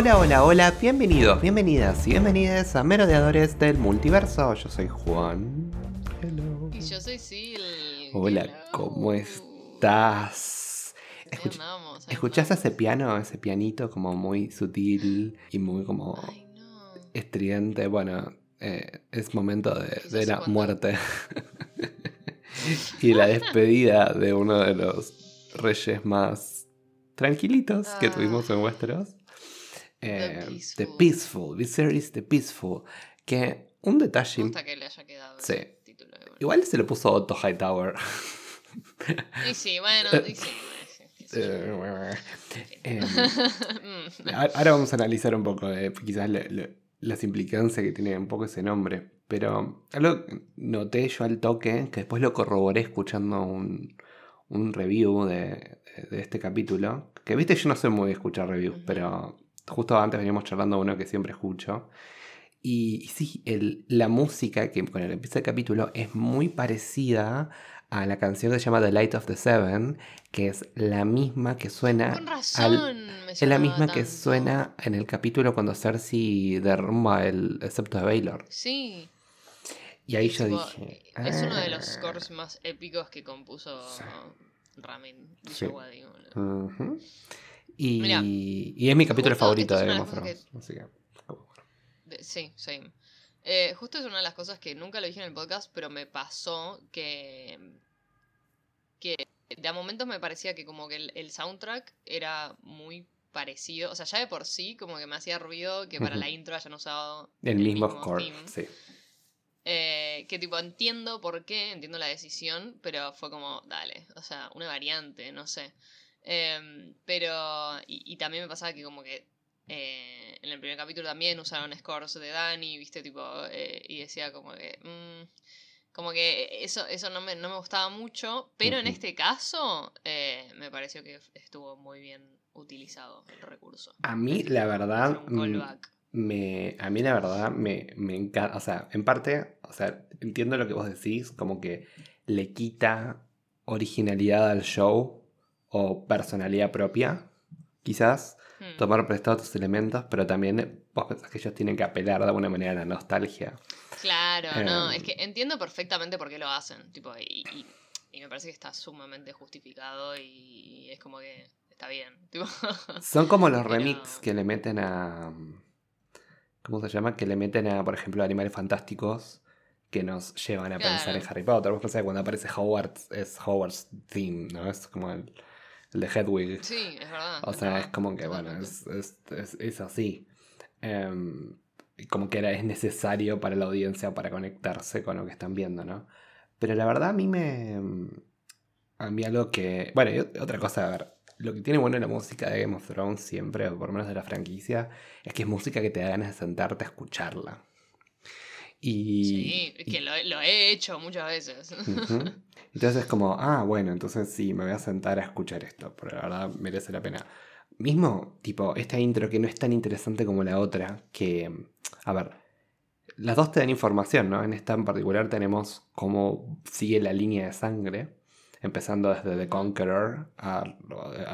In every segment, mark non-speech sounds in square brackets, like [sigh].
Hola, hola, hola, bienvenidos, bienvenidas y bienvenidas a Merodeadores del Multiverso. Yo soy Juan. Hello. Y yo soy Sil. Hola, ¿cómo estás? ¿Escuchaste ese piano, ese pianito como muy sutil y muy como estridente? Bueno, eh, es momento de, la muerte [laughs] y la despedida de uno de los reyes más tranquilitos que tuvimos en Westeros. Eh, the Peaceful. Viserys The Peaceful. Que un detalle. Me que le haya quedado sí. título. Igual se lo puso Otto Hightower. y sí, bueno, [laughs] y sí. [laughs] Ahora vamos a analizar un poco de quizás las implicancias que tiene un poco ese nombre. Pero algo noté yo al toque, que después lo corroboré escuchando un, un review de, de, este capítulo. Que viste, yo no sé muy de escuchar reviews, pero justo antes veníamos charlando uno que siempre escucho. Y, sí, el, la música que con el empieza el capítulo es muy parecida a la canción que se llama The Light of the Seven, que es la misma que suena. Con razón, es la misma que suena en el capítulo cuando Cersei derrumba el, septo de Baylor. Sí. Y ahí yo dije. Es uno de los ah". scores más épicos que compuso Ramin. Sí. Y, y es mi capítulo favorito de Game of Thrones. Sí, sí. Eh, justo es una de las cosas que nunca lo dije en el podcast, pero me pasó que. que de a momentos me parecía que como que el, soundtrack era muy parecido. O sea, ya de por sí, como que me hacía ruido que para la intro hayan usado el, mismo, score. Sí. Eh, que tipo entiendo por qué, entiendo la decisión, pero fue como, dale, o sea, una variante, no sé. Em, pero, y, también me pasaba que como que eh, en el primer capítulo también usaron scores de Dani, viste, tipo, eh, y decía como que... Mm, como que eso, eso no, me, no me gustaba mucho, pero en este caso eh, me pareció que estuvo muy bien utilizado el recurso. A mí, la verdad, mm, me, a mí la verdad me, me encanta, o sea, en parte, o sea, entiendo lo que vos decís, como que le quita originalidad al show o personalidad propia, quizás, hmm. tomar prestado tus elementos, pero también vos pensás que ellos tienen que apelar de alguna manera a la nostalgia. Claro, no, es em. que entiendo perfectamente por qué lo hacen, tipo, y, me parece que está sumamente justificado y es como que está bien. [laughs] Son como los remix que le meten a... ¿Cómo se llama? Que le meten a, por ejemplo, Animales Fantásticos que nos llevan a pensar en Harry Potter. Vos pensás que cuando aparece Hogwarts es Hogwarts theme, ¿no? Es como el, el de Hedwig. Sí, es verdad. O sea, es como que, bueno, es, es, es, así. Em, como que era, es necesario para la audiencia para conectarse con lo que están viendo, ¿no? Pero la verdad a mí me... A mí algo que... Bueno, y otra cosa, a ver, lo que tiene bueno la música de Game of Thrones siempre, o por lo menos de la franquicia, es que es música que te da ganas de sentarte a escucharla. Y, sí, es que lo, he hecho muchas veces. Entonces es como, ah, bueno, entonces sí, me voy a sentar a escuchar esto, porque la verdad merece la pena. Mismo, tipo, esta intro que no es tan interesante como la otra, que, a ver, las dos te dan información, ¿no? En esta en particular tenemos cómo sigue la línea de sangre, empezando desde The Conqueror a,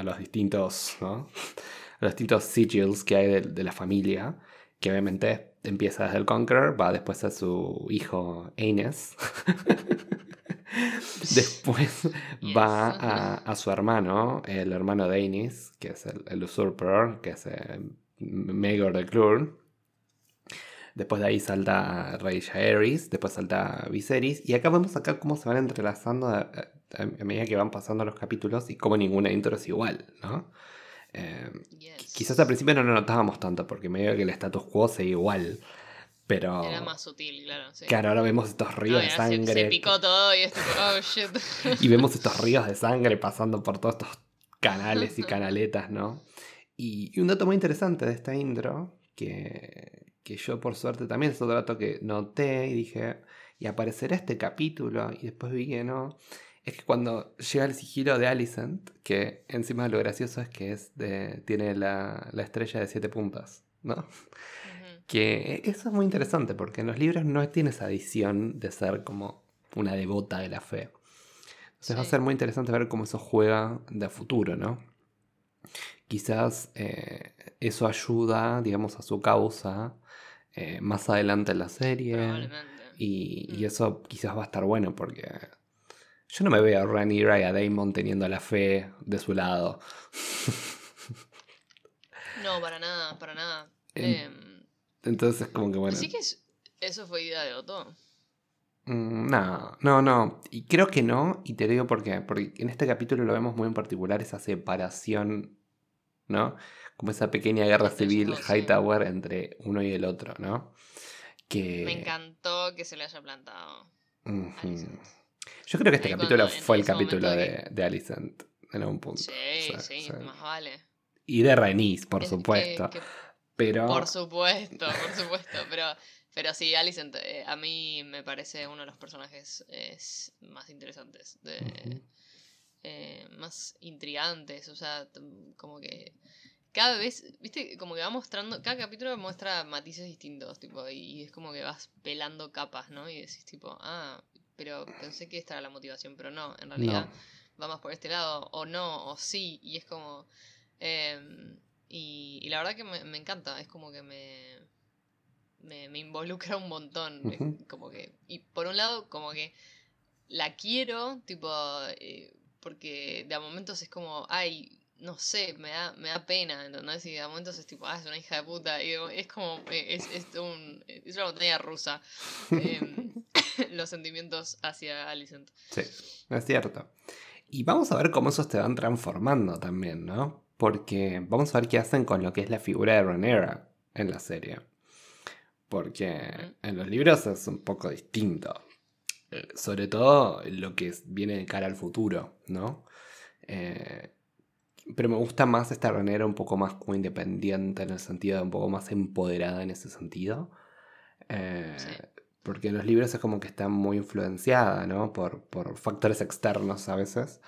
los distintos, ¿no? [laughs] A los distintos sigils que hay de, de la familia, que obviamente empieza desde el Conqueror, va después a su hijo Aines. [laughs] después va a, su hermano, el hermano de Aines, que es el, Usurper, que es el Maegor de Clur. Después de ahí salta Rey Jaehaerys, después salta Viserys. Y acá vemos acá cómo se van entrelazando a, a, medida que van pasando los capítulos y cómo ninguna intro es igual, ¿no? Eh, quizás al principio no lo notábamos tanto porque medio que el status quo se igual. Pero. Era más sutil, claro. Claro, ahora vemos estos ríos de sangre. Se, picó todo y es oh shit. [laughs] y vemos estos ríos de sangre pasando por todos estos canales y [laughs] canaletas, ¿no? Y, un dato muy interesante de esta intro, que, que yo por suerte también es otro dato que noté y dije, y aparecerá este capítulo, y después vi que no, es que cuando llega el sigilo de Alicent, que encima lo gracioso es que es de, tiene la, estrella de siete puntas, ¿no? Que eso es muy interesante porque en los libros no tiene esa adición de ser como una devota de la fe. Entonces va a ser muy interesante ver cómo eso juega de futuro, ¿no? quizás eh, eso ayuda, digamos, a su causa eh, más adelante en la serie. Probablemente. Y, y Mm. eso quizás va a estar bueno porque yo no me veo a Rhaenyra y a Damon teniendo la fe de su lado. No, para nada, para nada. Em, Entonces como que bueno... Así que es- eso fue idea de Otto. Mm, No, no, no. Y creo que no, y te digo por qué. Porque en este capítulo lo vemos muy en particular esa separación, ¿no? Como esa pequeña guerra Entre civil sí. Hightower entre uno y el otro, ¿no? Que... Me encantó que se le haya plantado. Alicent. Yo creo que este Ahí capítulo cuando- fue el capítulo de, de Alicent en algún punto. Sí, Sí, más vale. Y de Rhaenys, por Es supuesto. que- Pero... por supuesto, por supuesto. Pero, pero sí, Alicent, eh, a mí me parece uno de los personajes eh, más interesantes. De, Ujú. eh, más intrigantes. O sea, como que cada vez, viste, como que va mostrando, cada capítulo muestra matices distintos, tipo, y es como que vas pelando capas, ¿no? Y decís, tipo, ah, pero pensé que esta era la motivación, pero no, en realidad va más por este lado, o no, o sí, y es como... em, y, y la verdad que me, me encanta, es como que me, me, me involucra un montón, es como que... Y por un lado, como que la quiero, tipo, eh, porque de a momentos es como, ay, no sé, me da, me da pena, ¿entendés? Y de a momentos es tipo, ah, es una hija de puta, y es como, eh, es, es, un, es una montaña rusa. [laughs] em, [laughs] los sentimientos hacia Alicent. Sí, es cierto. Y vamos a ver cómo esos te van transformando también, ¿no? Porque vamos a ver qué hacen con lo que es la figura de Rhaenyra en la serie. Porque en los libros es un poco distinto. Eh, Sobre todo lo que viene de cara al futuro, ¿no? Eh, pero me gusta más esta Rhaenyra un poco más como independiente en el sentido de un poco más empoderada en ese sentido. Eh, Sí. Porque en los libros es como que está muy influenciada, ¿no? Por, por factores externos a veces.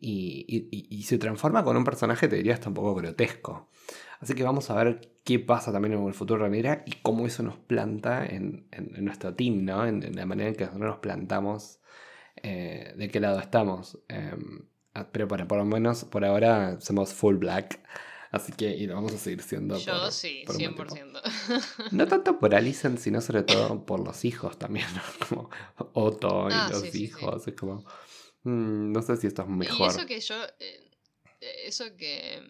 Y, y- se transforma con un personaje, te diría, hasta un poco grotesco. Así que vamos a ver qué pasa también en el futuro de Rhaenyra y cómo eso nos planta en, en- nuestro team, ¿no? En, en la manera en que nosotros nos plantamos, eh, de qué lado estamos. Em, ah, pero para, por lo menos por ahora somos full black. Así que y lo vamos a seguir siendo. Yo por- sí, por un buen tiempo. 100%. No tanto por Alicent, sino sobre todo por los hijos también, ¿no? [laughs] Como Otto y Ah, los sí, sí, sí. hijos. Es como. mm, no sé si esto es Y mejor. eso que yo. eh, eh, eso que.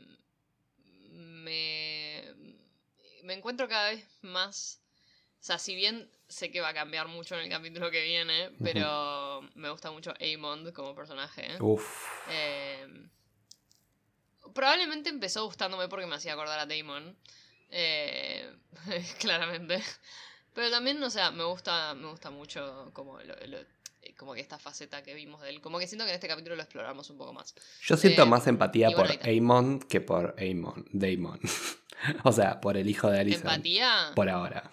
Me. Me encuentro cada vez más. O sea, si bien sé que va a cambiar mucho en el capítulo que viene, pero me gusta mucho Amond como personaje. Uf. Eh, probablemente empezó gustándome porque me hacía acordar a Damon. eh, [laughs] claramente. Pero también, o sea, me gusta, me gusta mucho como, lo- lo- como que esta faceta que vimos de él. Como que siento que en este capítulo lo exploramos un poco más. Yo siento Eh, más empatía bueno, por Amon que por Amon. Damon. [laughs] o sea, por el hijo de Alicent. ¿Empatía? Por ahora.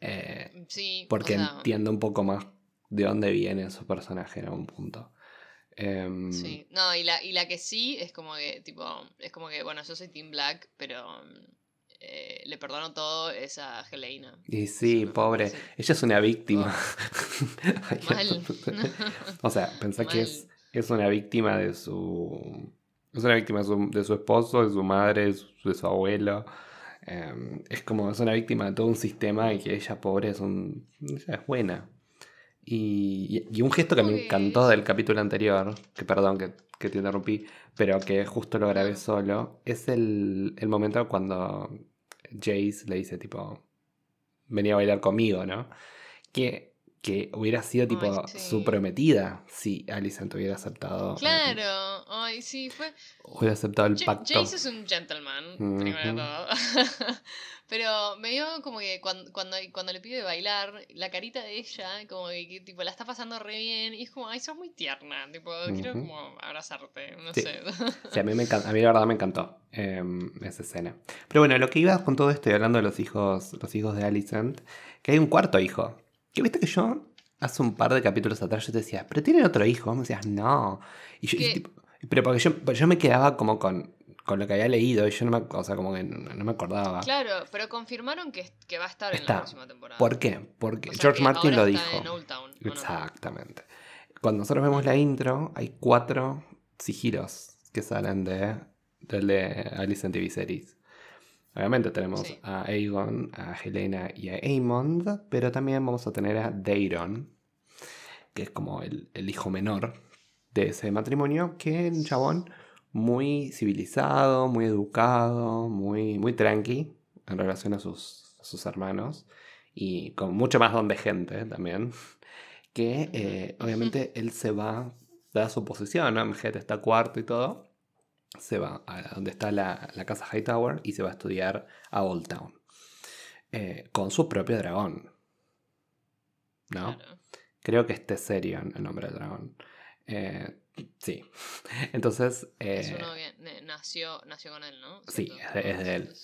Eh, Sí. porque o sea, entiendo un poco más de dónde viene su personaje en algún punto. Em, Sí. No, y la, y la que sí es como que, tipo, es como que, bueno, yo soy Team Black, pero eh, le perdono todo es a Helena. Y sí, pobre. Ella es una víctima. [laughs] Mal. [laughs] [laughs] o sea, pensá que es, es una víctima de su. Es una víctima de su, de su esposo, de su madre, de su, de su abuelo. Eh, es como, es una víctima de todo un sistema y que ella, pobre, es un. ella es buena. Y, y un gesto que me encantó del capítulo anterior, que perdón que, que te interrumpí, pero que justo lo grabé solo, es el, el momento cuando Jace le dice tipo, venía a bailar conmigo, ¿no? Que, que hubiera sido tipo Ay, sí. su prometida si Alicent hubiera aceptado. Claro, ay, sí, fue. hubiera aceptado el pacto. Jace es un gentleman, primero de todo. [laughs] Pero me dio como que cuando, cuando, cuando le pide bailar, la carita de ella, como que, tipo la está pasando re bien, y es como, ay, sos muy tierna, tipo, quiero como abrazarte, no Sí. sé. [laughs] Sí, a mí, me a mí la verdad me encantó em, esa escena. Pero bueno, lo que iba con todo esto y hablando de los hijos, los hijos de Alicent, que hay un cuarto hijo. Que viste que yo hace un par de capítulos atrás yo te decía, pero tienen otro hijo. Vos me decías, no. Y yo, y ¿Qué? tipo- pero porque yo, yo me quedaba como con, con lo que había leído y yo no me, o sea, como que no, no me acordaba. Claro, pero confirmaron que, que va a estar en la próxima temporada. ¿Por qué? Porque O sea George Martin lo dijo. está en Old Town, ¿o no? Exactamente. Cuando nosotros vemos la intro, hay cuatro sigilos que salen de, del de Alice en TV Series. Obviamente tenemos Sí. a Aegon, a Helena y a Aemond, pero también vamos a tener a Daeron, que es como el, el hijo menor de ese matrimonio, que es un chabón muy civilizado, muy educado, muy, muy tranqui en relación a sus, a sus hermanos y con mucho más don de gente también. Que eh, obviamente él se va, da su posición, ¿no? Mjet está cuarto y todo. Se va a donde está la, la casa Hightower y se va a estudiar a Old Town. eh, con su propio dragón. ¿No? Claro. Creo que este serio el nombre del dragón. Eh, sí. [laughs] Entonces. Es eh, uno que ne- nació, nació con él, ¿no? Sí, es de- es de él.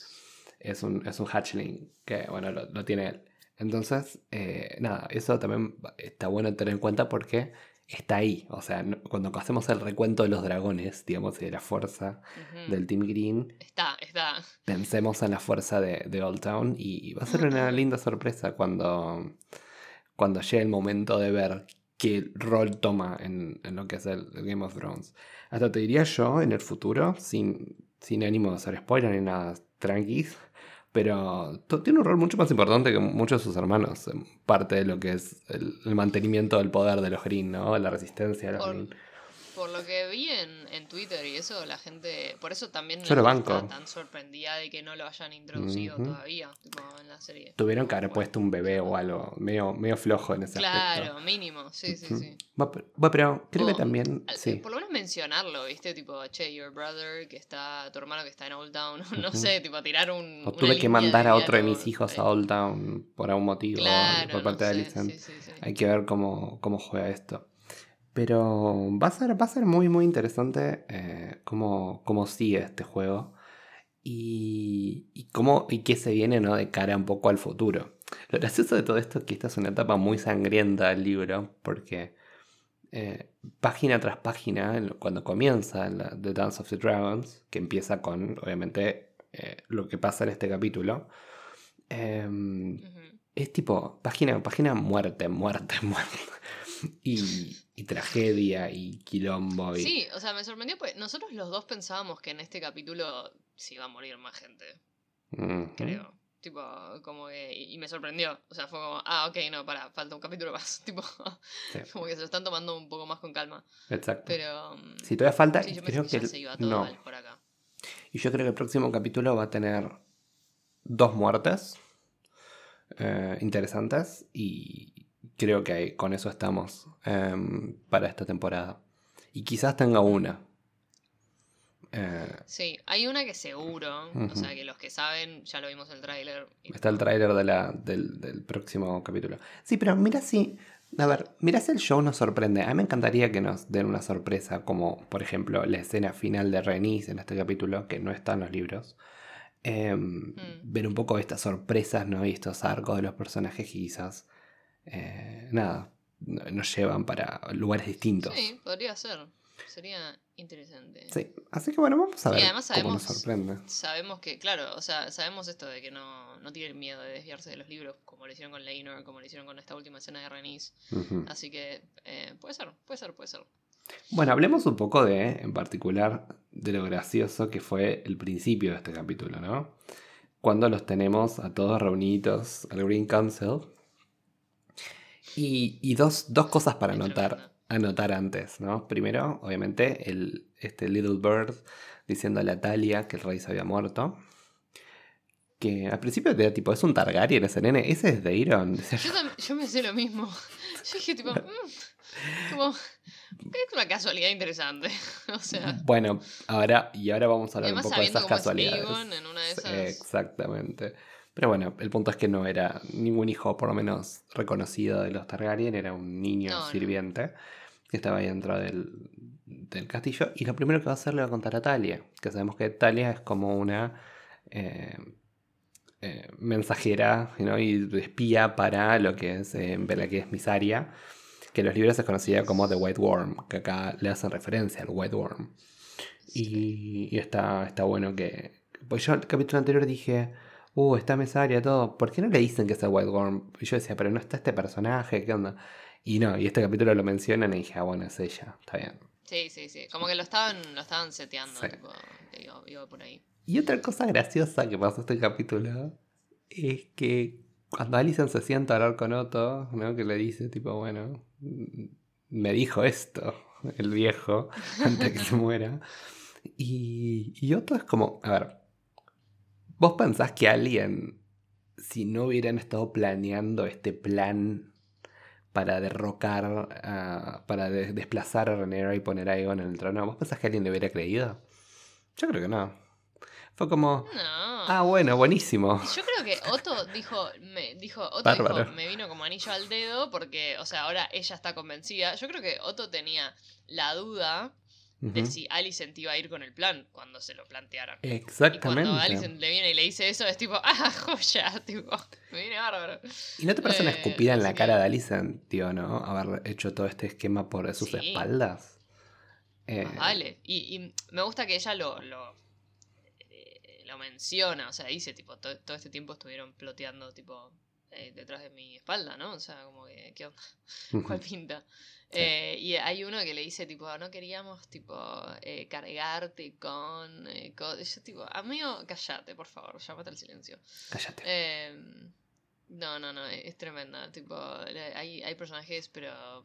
es un, es un hatchling que, bueno, lo, lo tiene él. Entonces, nada, eso también está bueno tener en cuenta porque está ahí. O sea, no- cuando hacemos el recuento de los dragones, digamos, y de la fuerza del Team Green, Está, está. pensemos en la fuerza de, de Old Town y va a ser una linda sorpresa cuando, cuando llegue el momento de ver qué rol toma en, en lo que es el, el Game of Thrones. Hasta te diría yo en el futuro, sin, sin ánimo de hacer spoiler ni nada, tranquis, pero tiene un rol mucho más importante que muchos de sus hermanos, parte de lo que es el, el mantenimiento del poder de los Green, ¿no? La resistencia de los Green. Por lo que vi en, en Twitter y eso, la gente. Por eso también la banco. está tan sorprendida de que no lo hayan introducido todavía tipo, en la serie. Tuvieron que haber Bueno, puesto un bebé o algo medio, medio flojo en ese aspecto. Claro, mínimo, sí, sí, sí. Va, pero- creo que O, también. al- Sí. Por lo menos mencionarlo, ¿viste? Tipo, che, your brother, que está, tu hermano que está en Old Town. [laughs] no sé, tipo, tirar un. O tuve que mandar a otro de mis hijos eh, a Old Town por algún motivo Claro, por parte no de sí, sí, sí. Hay que ver cómo, cómo juega esto. Pero va a ser, va a ser muy, muy interesante eh, cómo, cómo sigue este juego y, y cómo y qué se viene ¿no? de cara un poco al futuro. Lo gracioso de todo esto es que esta es una etapa muy sangrienta del libro, porque eh, página tras página, cuando comienza la- The Dance of the Dragons, que empieza con, obviamente, eh, lo que pasa en este capítulo, em, es tipo página página, muerte, muerte, [laughs] muerte. Y, y tragedia y quilombo. Y, Sí, o sea, me sorprendió porque nosotros los dos pensábamos que en este capítulo se iba a morir más gente, creo. Tipo, como que. Y y me sorprendió. O sea, fue como, ah, ok, no, para, falta un capítulo más. [laughs] Tipo, Sí. como que se lo están tomando un poco más con calma. Exacto. Pero. mm, Si todavía falta, sí, yo creo que que. ya el- se iba todo no. mal por acá. Y yo creo que el próximo capítulo va a tener dos muertes eh, interesantes. Y creo que con eso estamos em, para esta temporada. Y quizás tenga una. Eh, Sí, hay una que seguro. O sea, que los que saben, ya lo vimos en el tráiler. Está el tráiler de la- del, del próximo capítulo. Sí, pero mira si. A ver, mira si el show nos sorprende. A mí me encantaría que nos den una sorpresa, como por ejemplo la escena final de Renis en este capítulo, que no está en los libros. Em, Ver un poco estas sorpresas, ¿no? Y estos arcos de los personajes quizás. Eh, nada, no- nos llevan para lugares distintos. Sí, podría ser. Sería interesante. Sí, así que bueno, vamos a Y ver además cómo nos sabemos- sorprende. Sabemos que, claro, o sea, sabemos esto de que no, no tienen miedo de desviarse de los libros, como lo hicieron con Leinor, como lo hicieron con esta última escena de Renis. Así que eh, puede ser, puede ser, puede ser. Bueno, hablemos un poco de, en particular, de lo gracioso que fue el principio de este capítulo, ¿no? Cuando los tenemos a todos reunidos al Green Council. Y, y dos, dos cosas para anotar, anotar antes, ¿no? Primero, obviamente, el, este Little Bird diciendo a la Talia que el rey se había muerto. Que al principio era tipo, es un Targaryen ese nene, ese es Daeron. Decía Yo, yo. me sé lo mismo. Yo dije, tipo, mm, como, es una casualidad interesante. [laughs] o sea, Bueno, ahora, y ahora vamos a hablar un poco de esas es casualidades. Aegon en una de Sí, esas. Exactamente. Pero bueno, el punto es que no era ningún hijo, por lo menos reconocido de los Targaryen, era un niño No, sirviente que estaba ahí dentro del, del castillo. Y lo primero que va a hacer le va a contar a Talia, que sabemos que Talia es como una eh, eh, mensajera ¿no? y espía para lo que es eh, la que es Misaria, que en los libros es conocida como The White Worm, que acá le hacen referencia al White Worm. Y, y está, está bueno que. Pues yo el capítulo anterior dije, uh, está Mesaria, todo. ¿Por qué no le dicen que es el White Worm? Y yo decía, pero no está este personaje, ¿qué onda? Y no, y este capítulo lo mencionan y dije, ah, bueno, es ella, está bien. Sí, sí, sí. Como que lo estaban, lo estaban seteando, tipo, iba, por ahí. Y otra cosa graciosa que pasó este capítulo es que cuando Alison se sienta a hablar con Otto, ¿no? Que le dice, tipo, bueno, me dijo esto, el viejo, [laughs] antes que se muera. Y, y Otto es como, a ver, ¿vos pensás que alguien, si no hubieran estado planeando este plan para derrocar, para desplazar a Renera y poner a Egon en el trono. ¿Vos pensás que alguien le hubiera creído? Yo creo que no. Fue como. No. Ah, bueno, buenísimo. Yo creo que Otto dijo. Me, dijo, Otto dijo, me vino como anillo al dedo porque, o sea, ahora ella está convencida. Yo creo que Otto tenía la duda de si Alicent iba a ir con el plan cuando se lo plantearon. Exactamente. Y cuando Alicent le viene y le dice eso, es tipo, [laughs] ah, joya, tipo, me viene bárbaro. ¿Y no te parece una escupida en la cara de Alicent, tío, no? Haber hecho todo este esquema por sus espaldas. Eh... vale. Y, me gusta que ella lo, lo, eh, lo, menciona, o sea, dice, tipo, todo, este tiempo estuvieron ploteando, tipo, eh, detrás de mi espalda, ¿no? O sea, como que, ¿qué onda? [laughs] ¿Cuál pinta? Eh, y hay uno que le dice, tipo, no queríamos, tipo, eh, cargarte con... Eh, yo, tipo, amigo, callate, por favor, llámate al silencio. Cállate. Em, no, no, no, es tremenda. Tipo, hay, hay personajes, pero...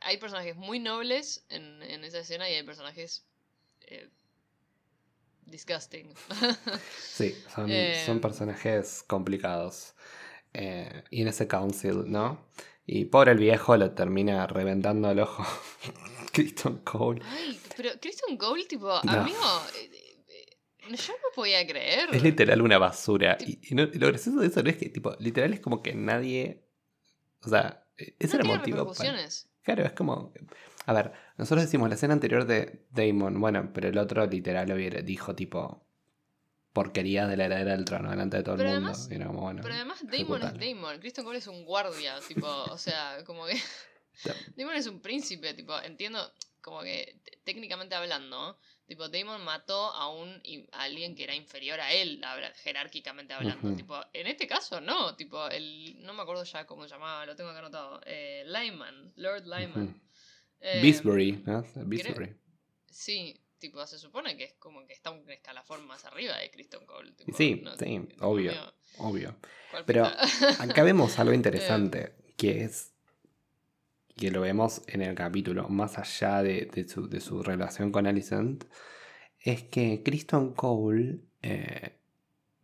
Hay personajes muy nobles en, en esa escena y hay personajes... disgusting. [laughs] sí, son, son em. personajes complicados. y en ese council, ¿no? Y pobre el viejo lo termina reventando el ojo. [laughs] Kristen Cole. Ay, pero Kristen Cole, tipo, amigo, eh, eh, yo no podía creer. Es literal una basura. Y, lo gracioso de eso no es que, tipo, literal es como que nadie. O sea, e, ese era el motivo. Claro, es como. A ver, nosotros decimos la escena anterior de Damon, bueno, pero el otro literal lo dijo, tipo, porquería de la heredera del trono delante de todo el mundo. pero además Damon es Damon. Kristen Cole es un guardia, tipo, o sea, como que. [laughs] Damon es un príncipe, tipo, entiendo, como que técnicamente hablando, tipo, Damon mató a un alguien que era inferior a él, jerárquicamente hablando. Tipo, en este caso no, tipo, el. No me acuerdo ya cómo se llamaba, lo tengo acá anotado. Eh, Lyman, Lord Lyman. Eh, Beesbury, ¿no? Beesbury. Sí, Tipo, se supone que es como que está un escalafón más arriba de Kristen Cole. sí, sí, obvio, obvio. Pero acá vemos algo [laughs] interesante, que es que lo vemos en el capítulo, más allá de, su, relación con Alicent, es que Kristen Cole eh,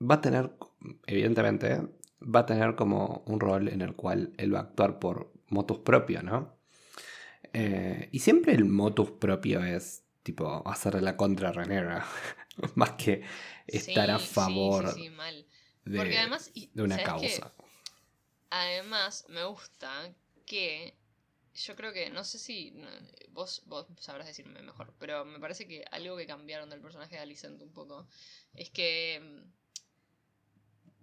va a tener, evidentemente, va a tener como un rol en el cual él va a actuar por motus propio, ¿no? Eh, y siempre el motus propio es tipo hacer la contra Renera, [laughs] más que estar a favor de, una causa. además, me gusta que yo creo que, no sé si vos, vos sabrás decirme mejor, pero me parece que algo que cambiaron del personaje de Alicent un poco es que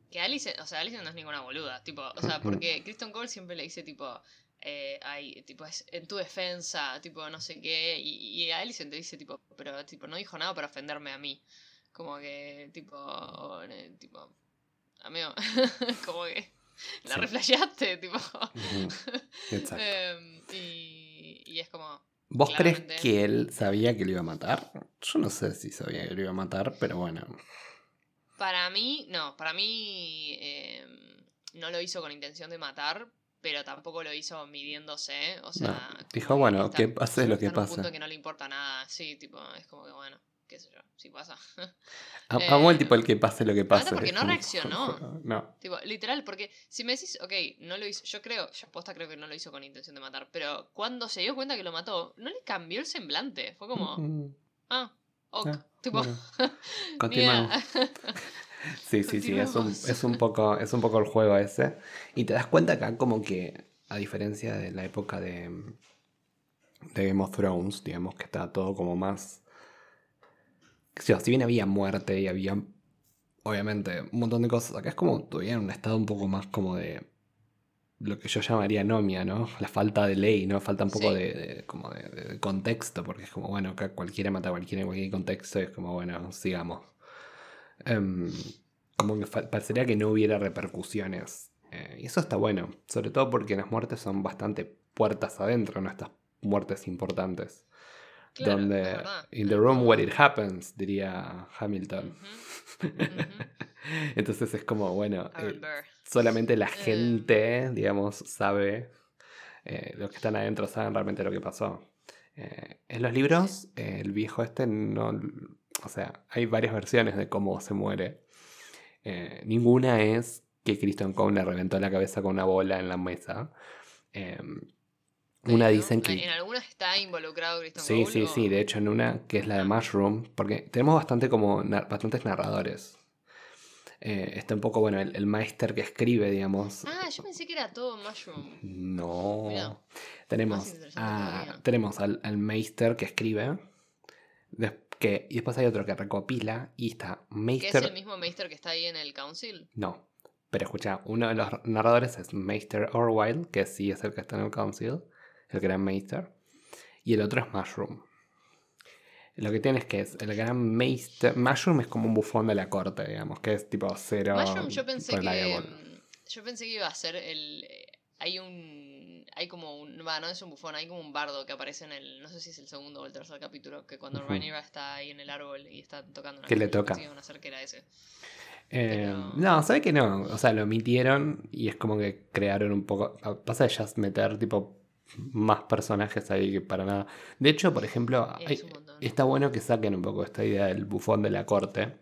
que Alicent, o sea, Alicent no es ninguna boluda, tipo, o sea, [laughs] porque Kristen Cole siempre le dice tipo, eh, hay, tipo, es en tu defensa, tipo, no sé qué, y, y a te dice, tipo, pero, tipo, no dijo nada para ofenderme a mí. Como que, tipo, eh, tipo, amigo, [laughs] como que la reflejaste, tipo. [laughs] Exacto. Em, y, y, es como... ¿Vos crees que él sabía que lo iba a matar? Yo no sé si sabía que lo iba a matar, pero bueno. Para mí, no, para mí em, no lo hizo con intención de matar, pero tampoco lo hizo midiéndose, o sea... dijo, bueno, que pase lo que pasa. un punto que no le importa nada, sí, tipo, es como que bueno, qué sé yo, si pasa. Amo el tipo el que pase lo que pase. porque no reaccionó. [laughs] no. Tipo, literal, porque si me decís, ok, no lo hizo, yo creo, yo posta creo que no lo hizo con intención de matar, pero cuando se dio cuenta que lo mató, no le cambió el semblante, fue como, ah, ok, ah, tipo... [laughs] Continuamos. [laughs] Sí, sí, sí, es un, es un, poco, es un poco el juego ese. Y te das cuenta acá como que, a diferencia de la época de, de Game of Thrones, digamos que está todo como más... si bien había muerte y había, obviamente, un montón de cosas, acá es como todavía en un estado un poco más como de lo que yo llamaría anomia, ¿no? La falta de ley, ¿no? Falta un poco de, como de, contexto, porque es como, bueno, acá cualquiera mata a cualquiera en cualquier contexto, y es como, bueno, sigamos. Em, como que parecería que no hubiera repercusiones. Eh, y eso está bueno, sobre todo porque las muertes son bastante puertas adentro, ¿no? Estas muertes importantes. donde in the room where it happens, diría Hamilton. [laughs] Entonces es como, bueno, eh, solamente la eh. gente, digamos, sabe, eh, los que están adentro saben realmente lo que pasó. en los libros, el viejo este no, o sea, hay varias versiones de cómo se muere. ninguna es que Kristen Cole le reventó la cabeza con una bola en la mesa. Em, una dicen que. En algunas está involucrado Kristen Sí, sí, sí. De hecho, en una que es la de. Mushroom, porque tenemos bastante como bastantes narradores. Eh, está un poco, bueno, el, el Meister que escribe, digamos. Ah, yo pensé que era todo Mushroom. No. tenemos, tenemos al, al, Meister que escribe. Que, y después hay otro que recopila. Y está Meister. ¿Que es el mismo Meister que está ahí en el Council? No. Pero escucha, uno de los narradores es Meister Orwell, que sí es el que está en el Council el Gran Meister. Y el otro es Mushroom. Lo que tiene es que es el Gran Meister. Mushroom es como un bufón de la corte, digamos, que es tipo cero. Mushroom, yo pensé que. Yo pensé que iba a ser el. Eh, hay un. Hay como un. Va, no es un bufón, hay como un bardo que aparece en el. No sé si es el segundo o el tercer capítulo. Que cuando uh está ahí en el árbol y está tocando una. Que le toca. Una cerquera ese. Eh, No, sabe que no. O sea, lo omitieron y es como que crearon un poco. Pasa de just meter tipo más personajes ahí que para nada. De hecho, por ejemplo, está bueno que saquen un poco esta idea del bufón de la corte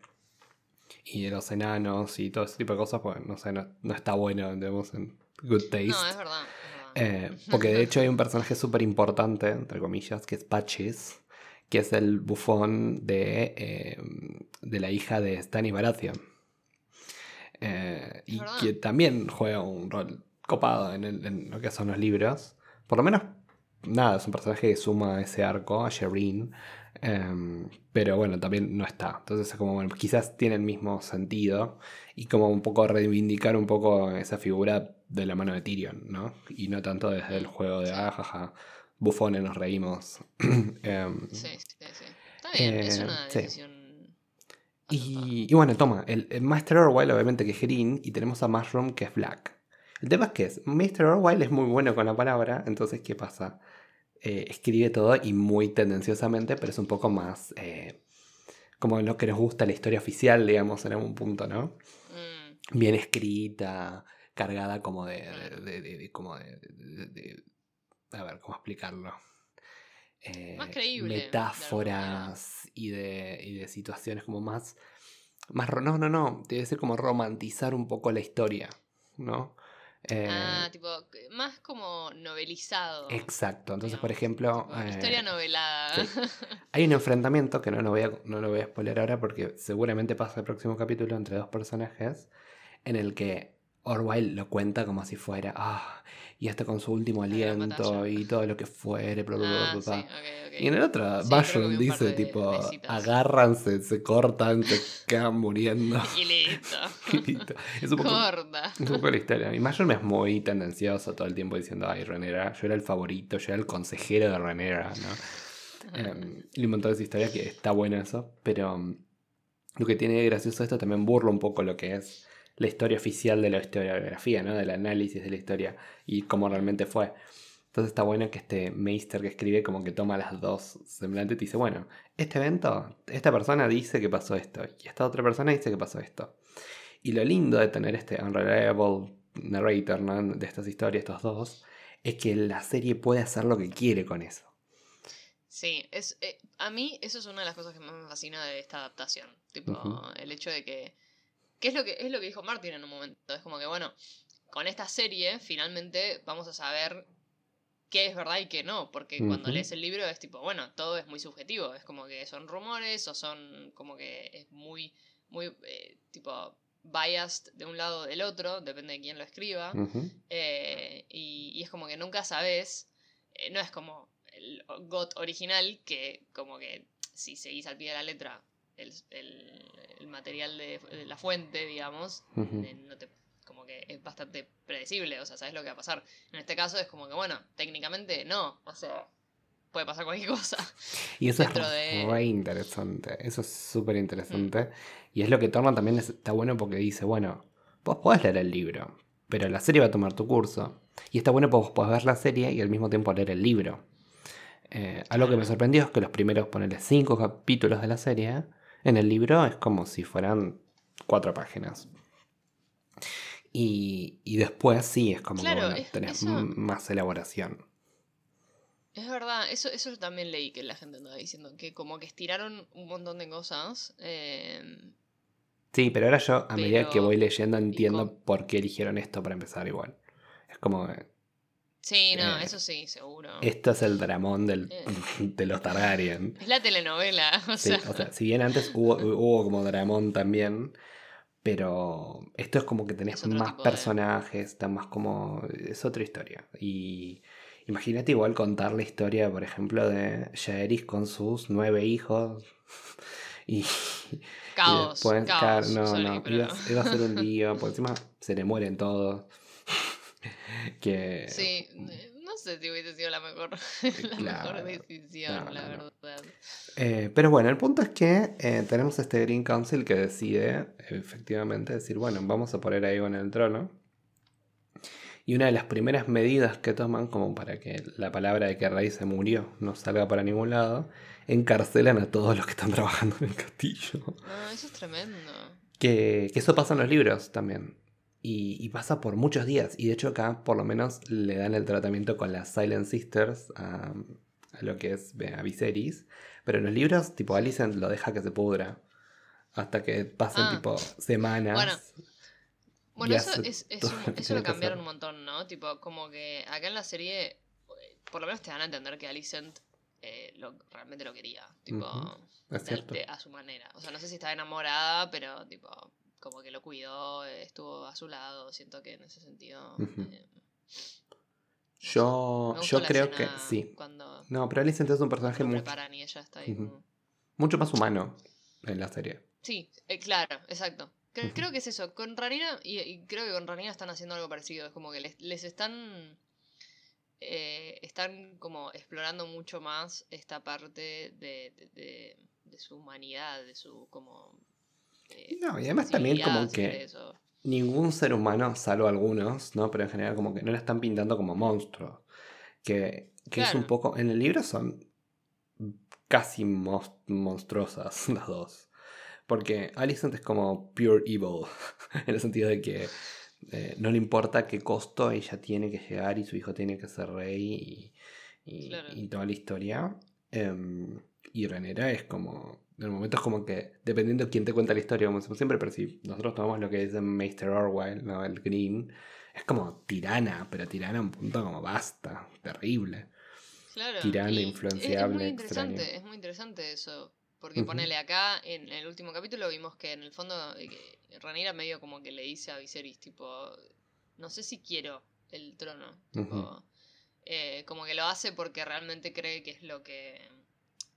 y de los enanos y todo ese tipo de cosas, pues no sé, no, está bueno, digamos, en Good Taste. No, es verdad. Eh, porque de hecho hay un personaje súper importante, entre comillas, que es Patches, que es el bufón de, eh, de la hija de Stanny Baratheon. Eh, y que también juega un rol copado en, en, lo que son los libros. Por lo menos, nada, es un personaje que suma ese arco, a Shireen. Em, pero bueno, también no está. Entonces, como bueno, quizás tiene el mismo sentido. Y como un poco reivindicar un poco esa figura de la mano de Tyrion, ¿no? Y no tanto desde el juego de ah, bufones, nos reímos. [clears throat] Em, sí, sí, sí. Está bien, es eh, una decisión. Y, y, bueno, toma, el, Master Orwell obviamente que es green y tenemos a Mushroom que es black. El tema es que es, Mr. Orwell es muy bueno con la palabra, entonces ¿qué pasa? Eh, escribe todo y muy tendenciosamente, pero es un poco más eh, como lo que nos gusta la historia oficial, digamos, en algún punto, ¿no? Mm. Bien escrita, cargada como de, de, como de, a ver, ¿cómo explicarlo? Eh, más creíble. Metáforas y de, y de situaciones como más, más... No, no, no, debe ser como romantizar un poco la historia, ¿no? Ah, eh, tipo, más como novelizado. Exacto. Entonces, por ejemplo. historia eh, novelada. [laughs] Hay un enfrentamiento que no lo, voy a, no lo voy a spoiler ahora porque seguramente pasa el próximo capítulo entre dos personajes. En el que Orwell lo cuenta como si fuera. Ah, y hasta con su último aliento y todo lo que fuere. Ah, y en el otro, sí, dice tipo, agárranse, se cortan, se [laughs] quedan muriendo. [laughs] y listo. Es un poco, Es un poco la historia. Y Mushroom es muy tendencioso todo el tiempo diciendo, ay, Renera, yo era el favorito, yo era el consejero de Renera, ¿no? um, y un montón de historias que está bueno eso, pero um, lo que tiene gracioso esto también burla un poco lo que es la historia oficial de la historiografía, ¿no? Del análisis de la historia y cómo realmente fue. Entonces está bueno que este Meister que escribe como que toma las dos semblantes y dice, bueno, este evento, esta persona dice que pasó esto y esta otra persona dice que pasó esto. Y lo lindo de tener este unreliable narrator de estas historias, estos dos, es que la serie puede hacer lo que quiere con eso. Sí, es, eh, a mí eso es una de las cosas que más me fascina de esta adaptación. Tipo, el hecho de que ¿Qué es lo que, es lo que dijo Martin en un momento. Es como que, bueno, con esta serie finalmente vamos a saber qué es verdad y qué no. Porque cuando lees el libro es tipo, bueno, todo es muy subjetivo. Es como que son rumores o son como que es muy, muy, eh, tipo, biased de un lado o del otro, depende de quién lo escriba. Eh, y, es como que nunca sabes, eh, no es como el GOT original, que como que si seguís al pie de la letra el, el, material de, la fuente, digamos, eh, como que es bastante predecible, o sea, sabes lo que va a pasar. En este caso es como que, bueno, técnicamente no, o sea, puede pasar cualquier [laughs] cosa. Y eso es muy interesante, eso es súper interesante. Mm. Y es lo que Torna también está bueno porque dice, bueno, vos podés leer el libro, pero la serie va a tomar tu curso. Y está bueno porque vos podés ver la serie y al mismo tiempo leer el libro. Eh, algo que me sorprendió es que los primeros, ponerle cinco capítulos de la serie, en el libro es como si fueran cuatro páginas. Y, y después sí, es como Claro, que es- tenés eso- más elaboración. Es verdad, eso, eso yo también leí que la gente andaba diciendo, que como que estiraron un montón de cosas. eh, Sí, pero ahora yo, a medida que voy leyendo, entiendo por qué eligieron esto para empezar igual. Es como, eh, sí, no, Eh, eso sí, seguro. esto es el dramón del, Eh. [laughs] de los Targaryen. Es la telenovela, [laughs] o Sí, sea, o sea, si bien antes hubo, hubo como dramón también, pero esto es como que tenés más personajes, está más como... es otra historia. Y imagínate igual contar la historia, por ejemplo, de Jaehaerys con sus nueve hijos. [laughs] Y, y caos, después, caos, no, sorry, no, pero- iba, a- iba a ser un lío, por encima se le mueren todos. Que Sí, eh, no sé si hubiese sido la mejor, [laughs] la claro. mejor decisión, No, la no, no. verdad. Eh, pero bueno, el punto es que eh, tenemos este Green Council que decide efectivamente decir, bueno, vamos a poner a Aegon en el trono. Y una de las primeras medidas que toman, como para que la palabra de que Rey se murió no salga para ningún lado, encarcelan a todos los que están trabajando en el castillo. No, eso es tremendo. Que, que eso pasa en los libros también. Y, y pasa por muchos días. Y de hecho acá por lo menos le dan el tratamiento con las Silent Sisters a, a lo que es a Viserys. Pero en los libros, tipo, Alicent lo deja que se pudra. Hasta que pasen, Ah. tipo, semanas. Bueno, Bueno, eso, es, es un- lo eso lo cambiaron un montón, ¿no? Tipo, como que acá en la serie, por lo menos te dan a entender que Alicent eh, lo, realmente lo quería. Tipo, de- de- a su manera. O sea, no sé si estaba enamorada, pero tipo, como que lo cuidó, estuvo a su lado. Siento que en ese sentido. Eh, Yo, yo creo que sí. Cuando No, pero Alicent es un personaje preparan y ella está ahí como- mucho más humano en la serie. Sí, eh, claro, exacto. Cre- Ujú. Creo que es eso. Con Ranira, y, y creo que con Ranira están haciendo algo parecido. Es como que les, les están. eh, están como explorando mucho más esta parte de, de- de- de su humanidad, de su como. Eh, No, y además también como que- ningún ser humano, salvo algunos, ¿no? Pero en general como que no la están pintando como monstruos. Que, que es un poco... En el libro son casi monstruosas [laughs] las dos. Porque Alicent es como pure evil. [laughs] en el sentido de que eh, no le importa qué costo ella tiene que llegar y su hijo tiene que ser rey y, y- Claro. y toda la historia. Em, y Renera es como. En el momento es como que, dependiendo de quién te cuenta la historia, como siempre, pero si nosotros tomamos lo que dice Meister Orwell, ¿no? el Green, es como tirana, pero tirana a un punto como basta, terrible. Claro. tirano, y es- influenciable, Es muy interesante, extraño. es muy interesante eso. Porque Ujú. ponele acá, en el último capítulo vimos que en el fondo eh, Rhaenyra medio como que le dice a Viserys, tipo, no sé si quiero el trono. Tipo, Ujú. eh, como que lo hace porque realmente cree que es lo que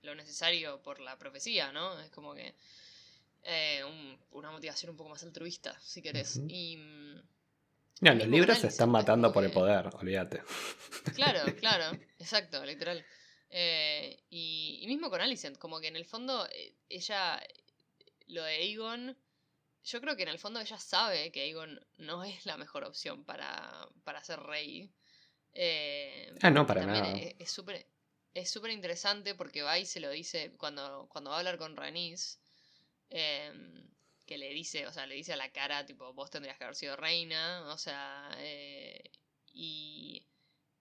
lo necesario por la profecía, ¿no? Es como que eh, un- una motivación un poco más altruista, si querés. Y mm, No, los libros se están es matando por el poder, olvídate. Claro, [laughs] claro, exacto, literal. Eh, y, y mismo con Alicent, como que en el fondo eh, ella, lo de Aegon, yo creo que en el fondo ella sabe que Aegon no es la mejor opción para, para ser rey. Eh, Ah, no, para nada. Es es súper es súper interesante porque va y se lo dice cuando, cuando va a hablar con Rhaenys, em, que le dice, o sea, le dice a la cara, tipo, vos tendrías que haber sido reina, o sea, eh, y...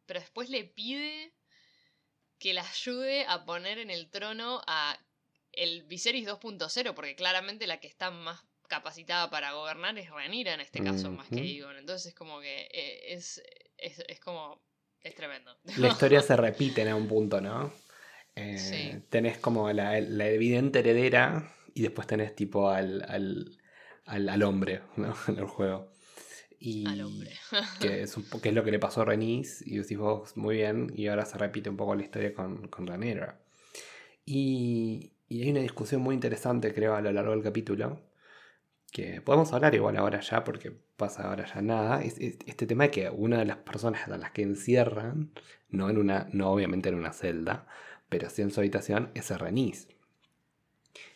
Pero después le pide que la ayude a poner en el trono a el Viserys 2.0, porque claramente la que está más capacitada para gobernar es Rhaenyra en este caso, más que. Aegon. Entonces es como que eh, es, es, es como... Es tremendo. La [laughs] historia se repite en un punto, ¿no? Eh, Sí. Tenés como la, la evidente heredera y después tenés tipo al, al, al, al hombre, ¿no? [laughs] En el juego. Y Al hombre. [laughs] Que es, un que es lo que le pasó a Renis y decís vos muy bien y ahora se repite un poco la historia con, con Rhaenyra. Y, y hay una discusión muy interesante creo a lo largo del capítulo que podemos hablar igual ahora ya porque pasa ahora ya nada, es, es este tema de que una de las personas a las que encierran, no en una, no obviamente en una celda, pero sí en su habitación, es Renis.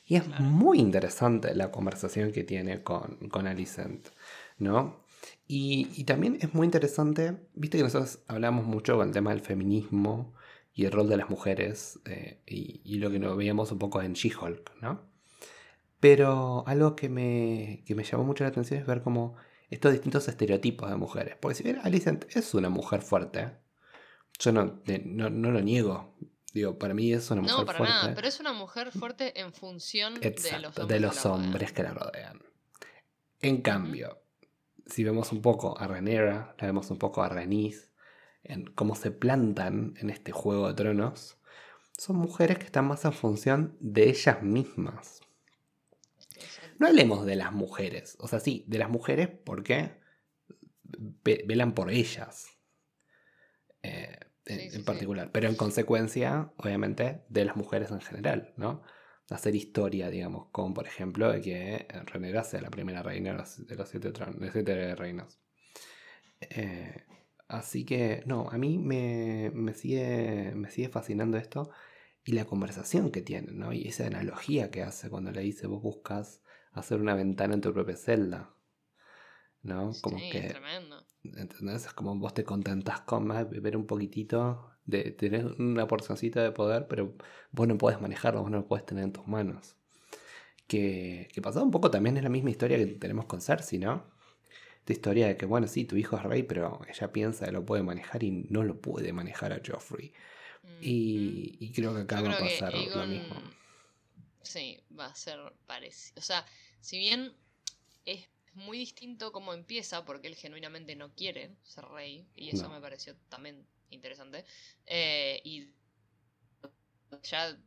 Y es muy interesante la conversación que tiene con, con Alicent, ¿no? Y, y también es muy interesante, viste que nosotros hablamos mucho con el tema del feminismo y el rol de las mujeres eh, y, lo que nos veíamos un poco en She-Hulk, ¿no? Pero algo que me, que me llamó mucho la atención es ver como estos distintos estereotipos de mujeres. Porque si bien Alicent es una mujer fuerte, yo no, no, lo niego. Digo, para mí es una mujer fuerte. No, para nada, pero es una mujer fuerte en función de los hombres, de los hombres que la rodean. En cambio, si vemos un poco a Renera, la vemos un poco a Renis, en cómo se plantan en este juego de tronos, son mujeres que están más en función de ellas mismas. No hablemos de las mujeres, o sea, sí, de las mujeres porque velan por ellas. Eh, en, particular, pero en consecuencia, obviamente, de las mujeres en general, ¿no? Hacer historia, digamos, como por ejemplo de que Renera sea la primera reina de los, de los siete, de siete reinos. Eh, Así que, no, a mí me, sigue, me sigue fascinando esto y la conversación que tiene, ¿no? Y esa analogía que hace cuando le dice vos buscas hacer una ventana en tu propia celda, ¿no? Como que, es tremendo. ¿Entendés? Es como vos te contentas con más, beber un poquitito, de tener una porcioncita de poder, pero vos no podés manejarlo, vos no lo podés tener en tus manos. Que, que pasado un poco también es la misma historia que tenemos con Cersei, ¿no? esta historia de que, bueno, sí, tu hijo es rey, pero ella piensa que lo puede manejar y no lo puede manejar a Joffrey. y, creo que acá va a pasar lo mismo. Sí, va a ser parecido. O sea, si bien es muy distinto cómo empieza, porque él genuinamente no quiere ser rey, y eso me pareció también interesante. Eh, y ya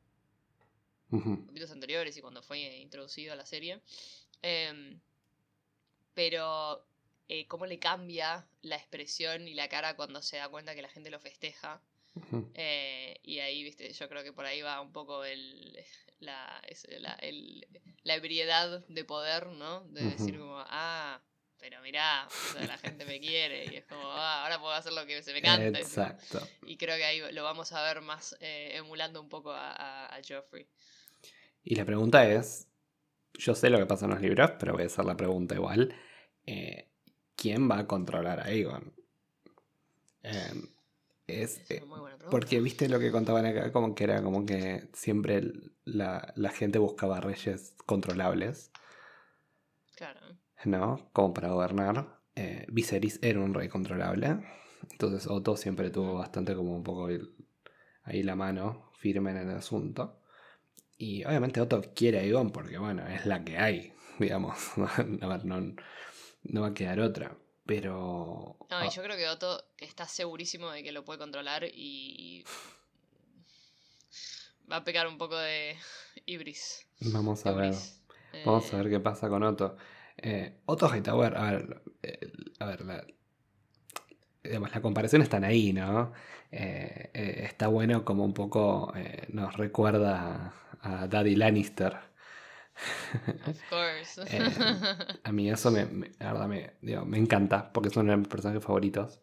uh anteriores y cuando fue introducido a la serie. Em, pero eh, cómo le cambia la expresión y la cara cuando se da cuenta que la gente lo festeja. Eh, y ahí, viste, yo creo que por ahí va un poco el, la, la, ebriedad de poder, ¿no? De decir como, ah, pero mirá, la gente me quiere y es como, ah, ahora puedo hacer lo que se me canta. Exacto. Y creo que ahí lo vamos a ver más eh, emulando un poco a, a, Joffrey. Y la pregunta es, yo sé lo que pasa en los libros, pero voy a hacer la pregunta igual. ¿quién va a controlar a Aegon? Em, es, eh, porque viste lo que contaban acá, como que era como que siempre la, gente buscaba reyes controlables. Claro. ¿No? Como para gobernar. Eh, Viserys era un rey controlable. Entonces Otto siempre tuvo bastante como un poco ahí la mano firme en el asunto. Y obviamente Otto quiere a Aegon porque, bueno, es la que hay, [laughs] digamos. [laughs] no, no, no va a quedar otra. Pero. No, y ah. yo creo que Otto está segurísimo de que lo puede controlar y. Va a pecar un poco de [laughs] Ibris. Vamos a ver. Vamos a ver qué pasa con Otto. Eh, Otto Hightower, a ver. Eh, a ver, la, digamos, las comparaciones están ahí, ¿no? Eh, está bueno como un poco nos recuerda a Daddy Lannister [laughs] Of course. Eh, [laughs] a mí eso me, me, encanta, porque son uno de mis personajes favoritos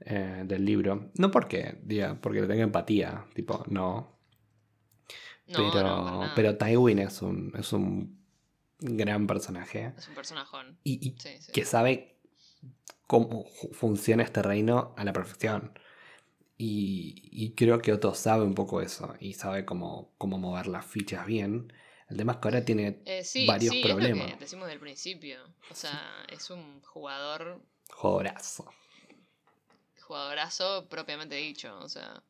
eh, del libro. No porque, diga, porque le tenga empatía, tipo, no. pero, pero Tywin es un, es un gran personaje. Es un personajón. Y, que sabe cómo funciona este reino a la perfección. Y, creo que Otto sabe un poco eso y sabe cómo, cómo mover las fichas bien. El tema es que ahora tiene eh, varios problemas. Es lo que decimos del principio. O sea, es un jugador. Jugadorazo. Jugadorazo propiamente dicho. O sea.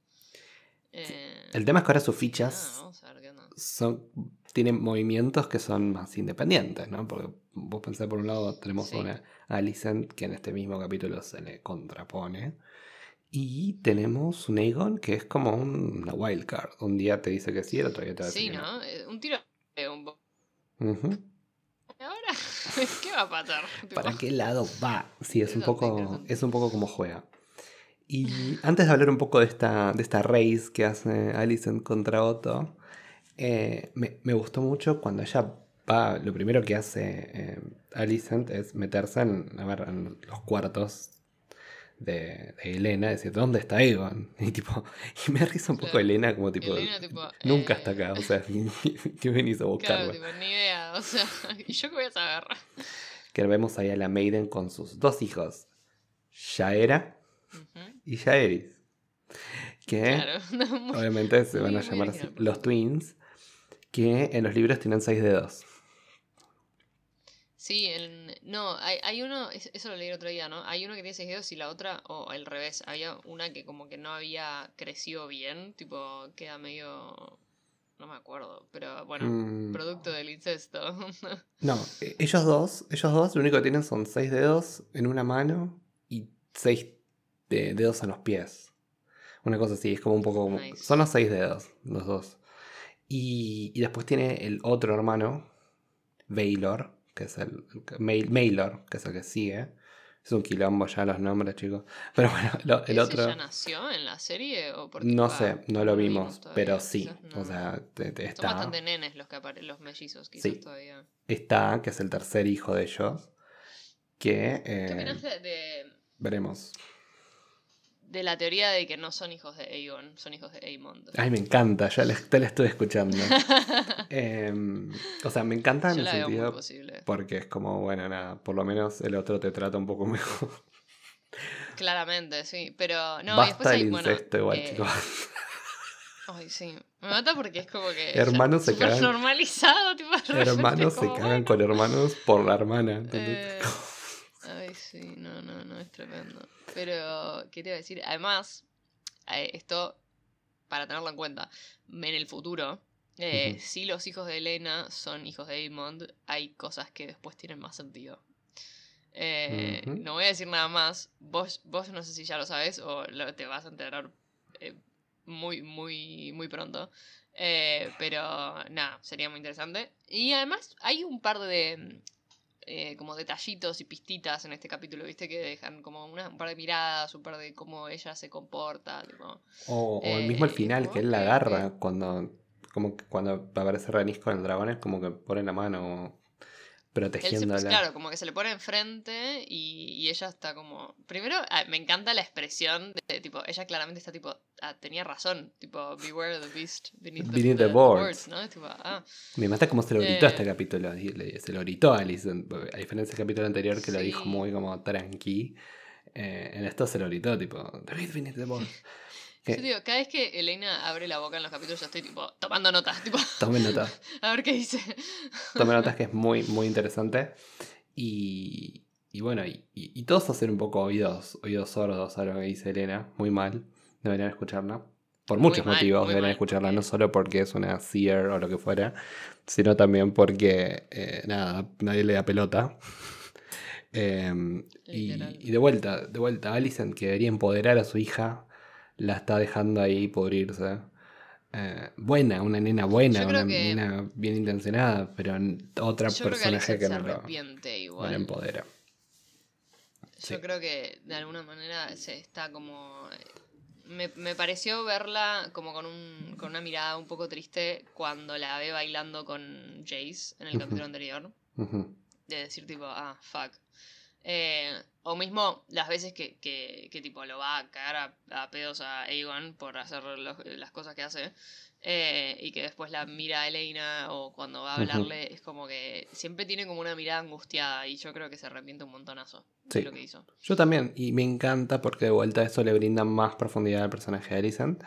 Eh, el tema es que ahora sus fichas son, tienen movimientos que son más independientes, ¿no? Porque vos pensás por un lado tenemos una Alicent que en este mismo capítulo se le contrapone. Y tenemos un Aegon que es como una wildcard. Un día te dice que sí, el otro día te va a decir Sí, ¿no? Eh, un tiro un ahora [laughs] qué va a pasar? ¿Para qué lado va? Sí, es un poco, es un poco como juega. Y antes de hablar un poco de esta, de esta race que hace Alicent contra Otto, eh, me, gustó mucho cuando ella va, lo primero que hace eh, Alicent es meterse en, a ver, en los cuartos de, de, Elena, decir, ¿dónde está Evan? [laughs] Y tipo, y me risa un poco Elena como tipo, nunca está acá, o sea, [laughs] [laughs] ¿qué venís a buscar? Claro, tipo, ni idea, o sea, ¿y yo qué voy a saber? Que vemos ahí a la Maiden con sus dos hijos, Yaera y Yaeris. que obviamente se van a llamar los Twins, que en los libros tienen seis dedos. Sí, no, hay, uno, eso lo leí el otro día, ¿no? Hay uno que tiene seis dedos y la otra, o al revés, había una que como que no había crecido bien, tipo, queda medio... No me acuerdo, pero bueno, mm. producto del incesto. [laughs] no, e, ellos dos, ellos dos lo único que tienen son seis dedos en una mano y seis dedos en los pies. Una cosa así, es como un poco como... Son los seis dedos, los dos. Y, y después tiene el otro hermano, Baylor, que es el, Mailor, que es el que sigue. Es un quilombo ya los nombres, chicos. [laughs] Pero bueno, el otro. ¿Ya nació en la serie? O no sé, no lo vimos, pero sí. O sea, está. Son bastante nenes los, que aparecen, los mellizos, quizás sí. todavía. Está, que es el tercer hijo de ellos. Que. Eh, de... Veremos de la teoría de que no son hijos de Aegon, son hijos de Aemond. Ay, me encanta, ya te la estoy escuchando. [laughs] Em, o sea, me encanta en el sentido porque es como, bueno, nada, por lo menos el otro te trata un poco [laughs] mejor. Claramente, sí, pero no, Basta y después hay, el incesto igual, eh, chicos. Ay, sí. Me mata porque es como que. Hermanos se cagan. normalizado, tipo. [laughs] Hermanos se cagan con hermanos por la hermana. Eh, ay, sí, no, no, no, es tremendo. Pero, ¿qué te iba a decir? Además, eh, esto, para tenerlo en cuenta, en el futuro, eh, si los hijos de Elena son hijos de Aemond, hay cosas que después tienen más sentido. Eh, no voy a decir nada más. Vos, vos no sé si ya lo sabes o te vas a enterar muy, muy, muy pronto. pero nada, sería muy interesante. Y además hay un par de, eh, como detallitos y pistitas en este capítulo, ¿viste? Que dejan como una, un par de miradas, un par de cómo ella se comporta. o, el mismo al eh, final, que él la agarra cuando como cuando aparece Renis con el dragón, es como que pone la mano protegiéndola. claro, como que se le pone enfrente y, ella está como. Primero, ah, me encanta la expresión de tipo, ella claramente está tipo, ah, tenía razón, tipo, beware the beast beneath, the, boards. ¿no? ah. Me mata como se lo gritó este capítulo, se lo gritó a Alison, a diferencia del capítulo anterior que lo dijo muy como tranqui. Eh, en esto se lo gritó, tipo, the beast beneath the boards. [laughs] Yo digo, cada vez que Elena abre la boca en los capítulos, yo estoy tipo tomando notas. Tipo, Tome notas. [laughs] a ver qué dice. Tome notas [laughs] que es muy, muy interesante. Y, y bueno, y, y, todos hacen un poco oídos, oídos sordos a lo que dice Elena. Muy mal. Deberían escucharla. Por muchos motivos deberían escucharla, no solo porque es una seer o lo que fuera, sino también porque, eh, nada, nadie le da pelota. [laughs] Em, y, y, de vuelta, de vuelta, Alicent que debería empoderar a su hija la está dejando ahí pudrirse. Eh, buena, una nena buena, una nena bien intencionada, pero otra personaje que, no, lo, no, empodera. Yo creo que de alguna manera se está como. Me, me, pareció verla como con, un, con una mirada un poco triste cuando la ve bailando con Jace en el capítulo anterior. De decir, tipo, ah, fuck. Eh, o mismo las veces que, que, que, tipo lo va a cagar a, pedos a Aegon por hacer las cosas que hace. Eh, y que después la mira a Elena o cuando va a hablarle, es como que siempre tiene como una mirada angustiada y yo creo que se arrepiente un montonazo de lo que hizo. Yo también, y me encanta porque de vuelta eso le brinda más profundidad al personaje de Alicent.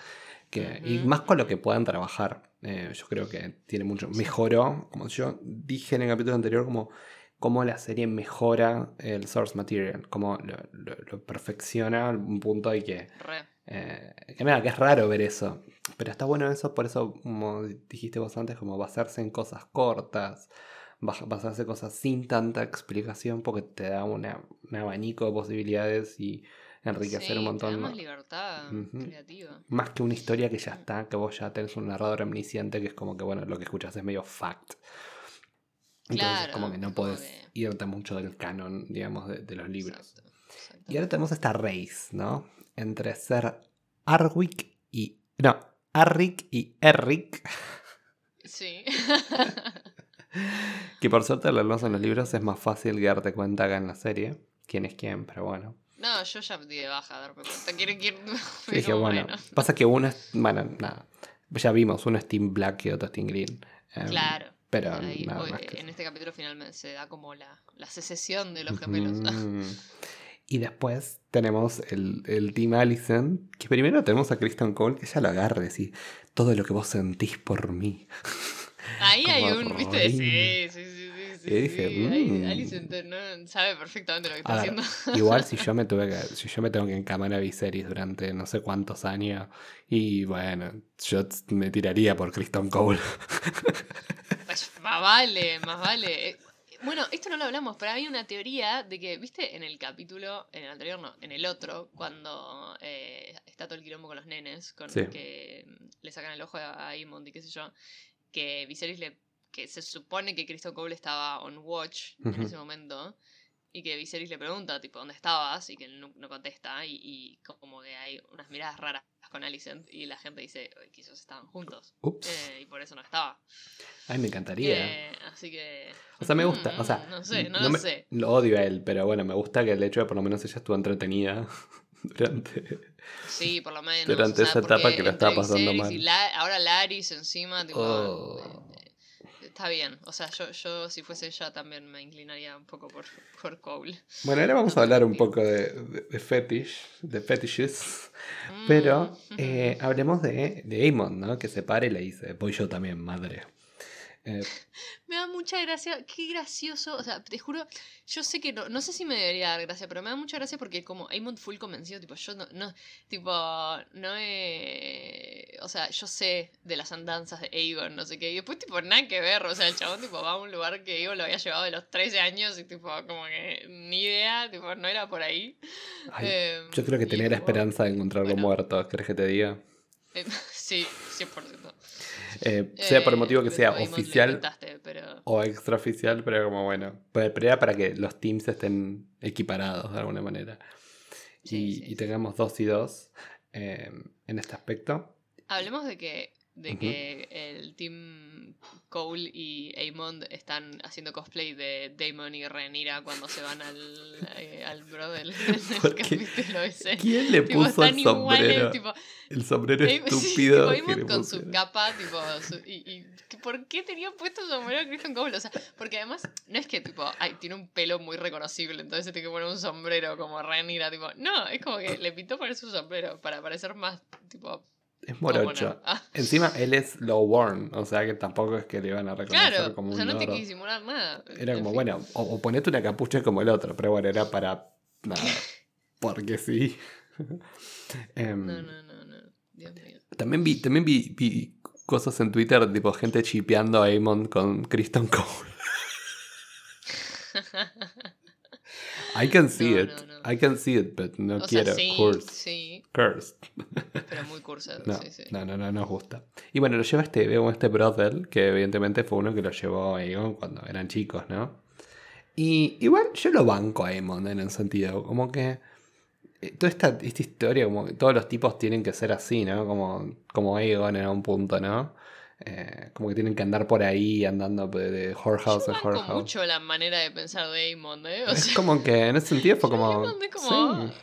Que, Y más con lo que puedan trabajar. Eh, yo creo que tiene mucho. Mejoró, como yo dije en el capítulo anterior, como cómo la serie mejora el source material, cómo lo, perfecciona a un punto de que... Eh, que, mira, que es raro ver eso. Pero está bueno eso, por eso, como dijiste vos antes, como basarse en cosas cortas, basarse en cosas sin tanta explicación, porque te da una, un abanico de posibilidades y enriquecer un montón. más libertad creativa. Más que una historia que ya está, que vos ya tenés un narrador omnisciente, que es como que, bueno, lo que escuchas es medio fact. Entonces, como que no puedes irte mucho del canon, digamos, de, los libros. Y ahora tenemos esta race, ¿no? Entre ser Arwick y. No, Arrick y Eric. Sí. [laughs] que por suerte al leerlos en los libros es más fácil darte cuenta acá en la serie. Quién es quién, pero bueno. No, yo ya di de baja a darme cuenta. Quiero que. [laughs] [laughs] Dije, bueno, pasa que uno es. Bueno, nada. Ya vimos, uno es Team Black y otro es Team Green. Em, claro. Pero en este capítulo finalmente se da como la, la secesión de los gemelos. [laughs] Y después tenemos el, el Team Allison, que primero tenemos a Kristen Cole, que ya lo agarre, así, todo lo que vos sentís por mí. [laughs] Ahí hay un, viste, Robin. sí, sí. Sí, Y dije, sí. Mm. No, sabe perfectamente lo que está ver, haciendo. [laughs] igual si yo me tuve que, si yo me tengo que encamar a Viserys durante no sé cuántos años, y bueno, yo me tiraría por Kristen Cole. [laughs] Pues, más vale, más vale. Eh, Bueno, esto no lo hablamos, pero hay una teoría de que, viste, en el capítulo, en el anterior no, en el otro, cuando eh, está todo el quilombo con los nenes, con Sí. que le sacan el ojo a Aemond y qué sé yo, que Viserys le, que se supone que Kristen Cole estaba on watch en ese momento, y que Viserys le pregunta, tipo, ¿dónde estabas? Y que él no, no contesta, y, y como que hay unas miradas raras con Alicent, y la gente dice, "Oye, quizás estaban juntos, eh, y por eso no estaba. Ay, me encantaría. Eh, así que. O sea, me gusta. Mm, O sea, No sé, no, no lo me- sé. Lo odio a él, pero bueno, me gusta que el hecho de por lo menos ella estuvo entretenida [laughs] durante. Sí, por lo menos. Durante o sea, esa etapa que la estaba pasando Viserys mal. Y La- ahora Laris encima, tipo. Oh. Está bien. O sea, yo, yo si fuese ella también me inclinaría un poco por, por Cole. Bueno, ahora vamos a hablar un poco de, de, de fetish, de fetishes. Pero Mm. eh, [laughs] hablemos de, de Amon, ¿no? Que se para y le dice, voy yo también, madre. Eh, Me da mucha gracia, qué gracioso, o sea, te juro, yo sé que no, no sé si me debería dar gracia, pero me da mucha gracia porque como Amon full convencido, tipo, yo no, no tipo, no he, o sea, yo sé de las andanzas de Aegon, no sé qué, y después tipo, nada que ver, o sea, el chabón tipo va a un lugar que Aegon lo había llevado de los 13 años y tipo, como que ni idea, tipo, no era por ahí. ay, Eh, yo creo que tenía la esperanza de encontrarlo bueno. muerto, ¿crees que te diga? eh, [laughs] sí, 100%. Eh, sea por el Eh, motivo que sea oficial pero... o extraoficial, pero como bueno, pero pero era para que los teams estén equiparados de alguna manera. Sí, y, sí, y sí. tengamos dos y dos eh, en este aspecto. Hablemos de que, de que el team Cole y Aemond están haciendo cosplay de Damon y Rhaenyra cuando se van al, eh, al [laughs] ese. ¿Quién le Tipo, puso el iguales, sombrero? tipo, El sombrero Aem- [laughs] sí, estúpido. tipo, con su capa, tipo, su- y, y ¿por qué tenía puesto el sombrero Christian Cole? O sea, porque además no es que tipo, ay, tiene un pelo muy reconocible, entonces se tiene que poner un sombrero como Rhaenyra, tipo, no, es como que le pintó poner su sombrero para parecer más, tipo, Es morocho. Ah. Encima él es low born, o sea que tampoco es que le iban a reconocer Claro, como o un sea, no tiene lord. que disimular nada. Era En como, fin. bueno, o, o ponete una capucha como el otro, pero bueno, era para nada. [laughs] Porque sí. [laughs] Em, No, no, no, no. Dios mío. También vi, también vi, vi cosas en Twitter, tipo gente chipeando a Amon con Kristen Cole. [laughs] I can see No, it. no, no. I can see it, but no o quiero. sea, sí, Cursed. sí, Cursed. pero muy cursed. [laughs] No, sí, sí. no, no, no nos gusta. Y bueno, lo lleva este, veo este brothel, que evidentemente fue uno que lo llevó a Aegon cuando eran chicos, ¿no? Y igual yo lo banco a Aemon en el sentido, como que eh, toda esta, esta historia, como que todos los tipos tienen que ser así, ¿no? Como, como Aegon en un punto, ¿no? Eh, como que tienen que andar por ahí, andando de, de whorehouse banco whorehouse. mucho la manera de pensar de Amon, ¿eh? O Es como que en ese sentido fue como... Es como, sí.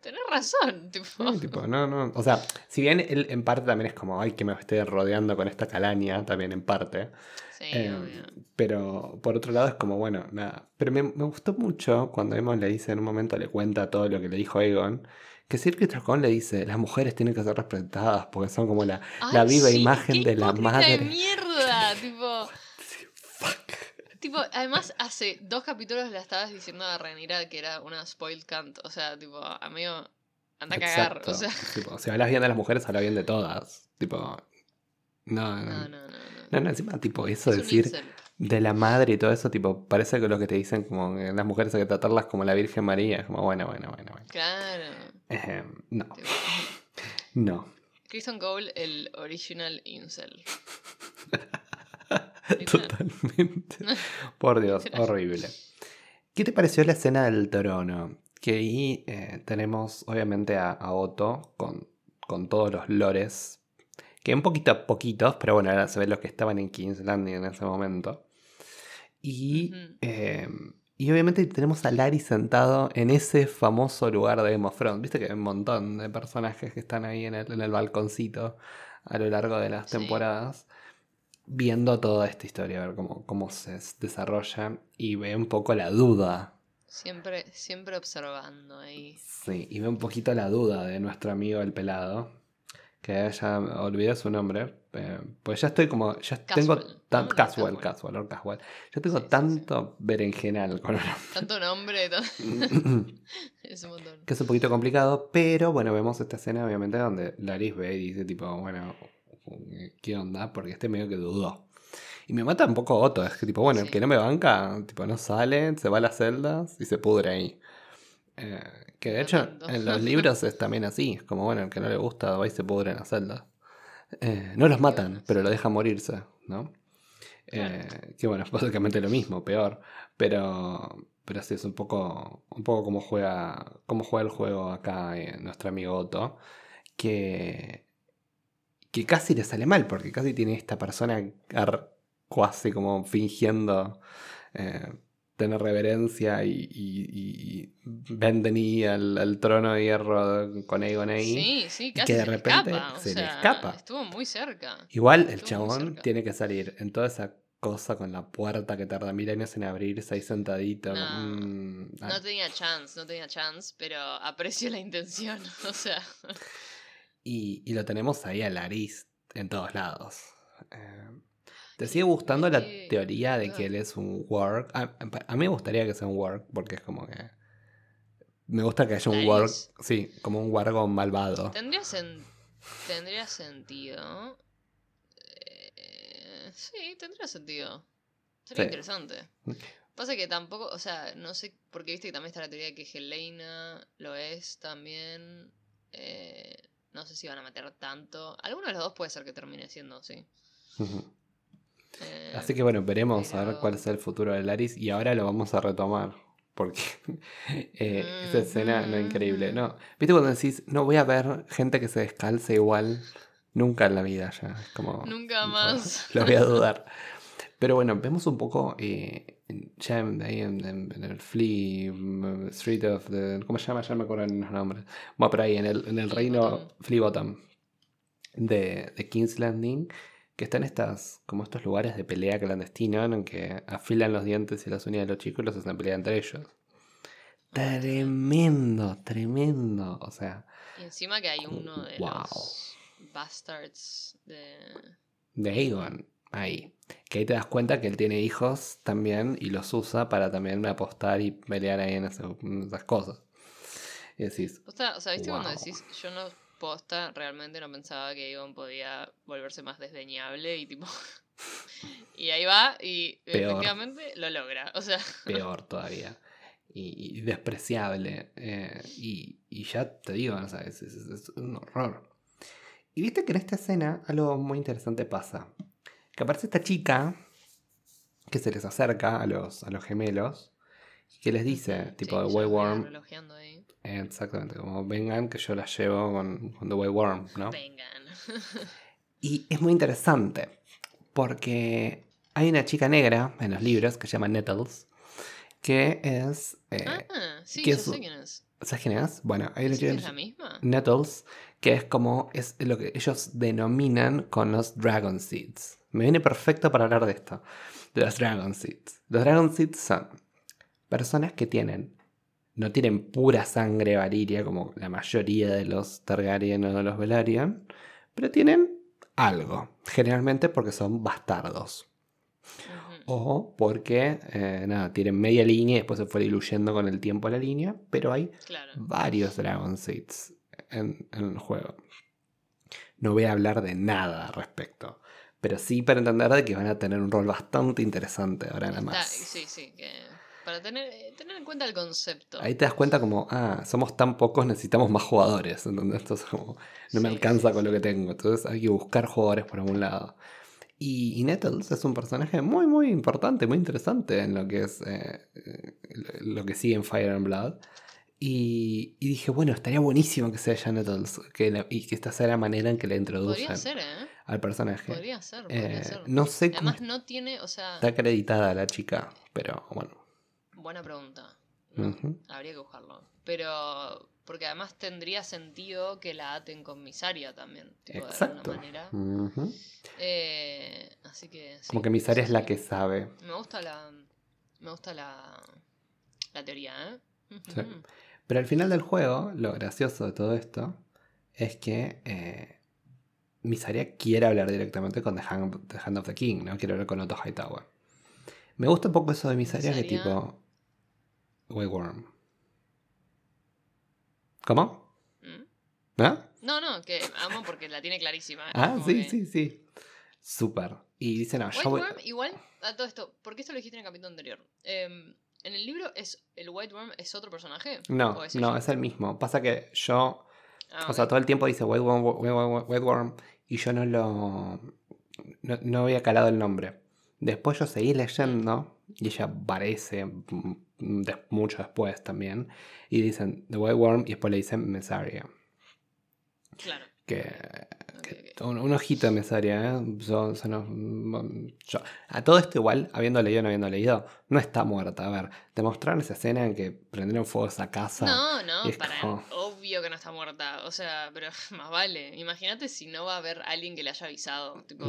Tenés razón, tipo. Sí, tipo, no, no. O sea, si bien él en parte también es como, ay, que me esté rodeando con esta calaña, también en parte. Sí, Eh, obvio. pero por otro lado es como, bueno, nada. Pero me, me gustó mucho cuando Aemon le dice en un momento, le cuenta todo lo que le dijo Aegon. Que Sir Trocón le dice, las mujeres tienen que ser respetadas porque son como la, la viva sí, imagen de la madre. de mierda, [laughs] tipo. Fuck. Tipo, además, hace dos capítulos le estabas diciendo a Renira que era una spoiled cunt. O sea, tipo, amigo, anda a cagar. Exacto. O sea, [laughs] Tipo, si hablas bien de las mujeres, habla bien de todas. Tipo, no, no. no, no, no. no. No, no, encima, tipo, eso Es decir. De la madre y todo eso, tipo, parece que lo que te dicen, como que las mujeres hay que tratarlas como la Virgen María. Como, bueno, bueno, bueno, bueno. Claro. No, [laughs] no. Kristen Cole, el original incel. [laughs] Totalmente. [laughs] Por Dios, horrible. ¿Qué te pareció la escena del trono? Que ahí eh, tenemos, obviamente, a, a Otto con, con todos los lores. Que un poquito poquitos, pero bueno, ahora se ven los que estaban en King's Landing en ese momento. Y, eh, y obviamente tenemos a Larry sentado en ese famoso lugar de Game of Thrones. Viste que hay un montón de personajes que están ahí en el, en el balconcito a lo largo de las Sí. temporadas. Viendo toda esta historia, a ver cómo, cómo se desarrolla. Y ve un poco la duda Siempre, siempre observando ahí. Sí, y ve un poquito la duda de nuestro amigo el pelado. Que ya olvidé su nombre. eh, pues ya estoy como. Ya tengo Casual, tan. ¿no? Casual, Casual. casual, Lord casual. Yo tengo Sí, sí, tanto berenjenal con Tanto nombre, tan- [laughs] el- es un montón. que es un poquito complicado, pero bueno, vemos esta escena obviamente donde Laris ve y dice tipo, bueno, ¿qué onda? Porque este medio que dudó. Y me mata un poco Otto, es que tipo, bueno, el Sí. que no me banca, tipo, no sale, se va a las celdas y se pudre ahí. Eh, que de hecho en los [laughs] libros es también así, es como bueno, el que no le gusta va y se pudre en las celdas. Eh, no los matan, pero lo dejan morirse, ¿no? Eh, que bueno, es [laughs] básicamente lo mismo, peor. Pero, pero sí, es un poco, un poco como juega, como juega el juego acá eh, nuestro amigo Otto. Que, que casi le sale mal, porque casi tiene esta persona casi como fingiendo eh, tener reverencia y, y, y al, al trono de hierro con Aegon ahí. Sí, sí, que casi de se le repente o se le escapa. Estuvo muy cerca. Igual el Estuvo chabón tiene que salir en toda esa cosa con la puerta que tarda mil años en abrirse ahí sentadito. No. mm, ah, No tenía chance, no tenía chance, pero aprecio la intención. [laughs] O sea, y, y lo tenemos ahí a Laris en todos lados. Eh, ¿Te sigue gustando la teoría de que él es un work? A, a mí me gustaría que sea un work porque es como que... Me gusta que haya un work, sí, como un wargo malvado. tendría, sen- tendría sentido. Eh, sí, tendría sentido. Sería Sí. interesante. Pasa que tampoco, o sea, no sé, porque viste que también está la teoría de que Helena lo es también. eh, no sé si van a meter tanto. Alguno de los dos puede ser que termine siendo, sí. Eh, Así que bueno, veremos a ver cuál es el futuro de Laris y ahora lo vamos a retomar. Porque [laughs] eh, esa escena no es increíble. No, ¿viste cuando decís, no voy a ver gente que se descalce igual? Nunca en la vida ya. Es como. Nunca más. [laughs] Lo voy a [laughs] dudar. Pero bueno, vemos un poco eh, en- ya en, el Flea mm, Street of the. ¿Cómo se llama? Ya no me acuerdo los nombres. Bueno, pero ahí en el, en el reino. Flea Bottom de, de King's Landing, que están estas, como estos lugares de pelea clandestina en que afilan los dientes y las uñas de los chicos y los hacen pelear entre ellos. Tremendo, tremendo. O sea, Y encima que hay uno de Wow. los bastards de. de Aegon, ahí. Que ahí te das cuenta que él tiene hijos también y los usa para también apostar y pelear ahí en esas, en esas cosas. Y decís, Posta, o sea, ¿viste cuando decís, yo no posta, realmente no pensaba que Egon podía volverse más desdeñable y tipo. [laughs] y ahí va y Peor. efectivamente lo logra. O sea, [laughs] peor todavía. Y, y despreciable. eh, y, y ya te digo, o sea, es, es- es un horror. Y viste que en esta escena algo muy interesante pasa. Que aparece esta chica que se les acerca a los, a los gemelos. y Que les dice, tipo sí, de ya White voy Worm. relojeando ahí. Exactamente, como vengan que yo las llevo con, con The White Worm, ¿no? Vengan. [laughs] Y es muy interesante. Porque hay una chica negra en los libros que se llama Nettles. Que es. eh, ah, sí, ¿qué yo es? sé quién es. ¿Sabes quién es? Bueno, hay una ¿Sí que chica es la misma? Nettles, que es como es lo que ellos denominan con los Dragon Seeds. Me viene perfecto para hablar de esto, de los Dragon Seeds. Los Dragon Seeds son personas que tienen, no tienen pura sangre valiria como la mayoría de los Targaryen o de los Velaryon, pero tienen algo, generalmente porque son bastardos. O porque, eh, nada, tienen media línea y después se fue diluyendo con el tiempo la línea, pero hay Claro. varios Dragon Seeds en, en el juego. No voy a hablar de nada al respecto. Pero sí para entender de que van a tener un rol bastante interesante ahora nada más. sí, sí, que para tener, eh, tener en cuenta el concepto. Ahí te das cuenta como, ah, somos tan pocos, necesitamos más jugadores. [laughs] Entonces como, no me Sí, alcanza sí, con lo que tengo. Entonces hay que buscar jugadores por algún lado. Y, y Nettles es un personaje muy, muy importante, muy interesante en lo que es eh, eh, lo que sigue en Fire and Blood. Y, y dije, bueno, estaría buenísimo que sea ella Nettles que la- y que esta sea la manera en que la introducen ser, ¿eh? al personaje. Podría ser, podría Eh, ser. no sé cómo Además no tiene, o sea, está acreditada la chica, pero bueno. Buena pregunta. No. Habría que buscarlo. Pero, porque además tendría sentido que la aten con Misaria también, tipo, de Exacto. alguna manera. Eh, así que sí, Como que Misaria es la que sabe. Me gusta la. Me gusta la. la teoría, ¿eh? Sí. Pero al final del juego, lo gracioso de todo esto es que eh, Misaria quiere hablar directamente con The Hand, the Hand of the King, ¿no? Quiere hablar con Otto Hightower. Me gusta un poco eso de Misaria que Misaria- tipo. White Worm. ¿Cómo? ¿Mm? ¿Ah? No, no, que amo porque la tiene clarísima. Ah, como sí, que- sí, sí. Súper. Y dice, no, White. Worm, igual, a todo esto, ¿por qué esto lo dijiste en el capítulo anterior? Em, ¿En el libro es el White Worm es otro personaje? No, ¿O es no, ella? es el mismo. Pasa que yo Ah, O sea, todo el tiempo dice White Worm, White Worm, White Worm, y yo no lo. No, no había calado el nombre. Después yo seguí leyendo y ella aparece mm, des- mucho después también. Y dicen The White Worm y después le dicen Mesaria. Claro. Que, un, un ojito de Mesaria, ¿eh? Yo- yo no- yo- a todo esto igual, habiendo leído o no habiendo leído, no está muerta. A ver, te mostraron esa escena en que prendieron fuego esa casa. No, no, es para como- obvio que no está muerta. O sea, pero [laughs] más vale. Imagínate si no va a haber alguien que le haya avisado, tipo,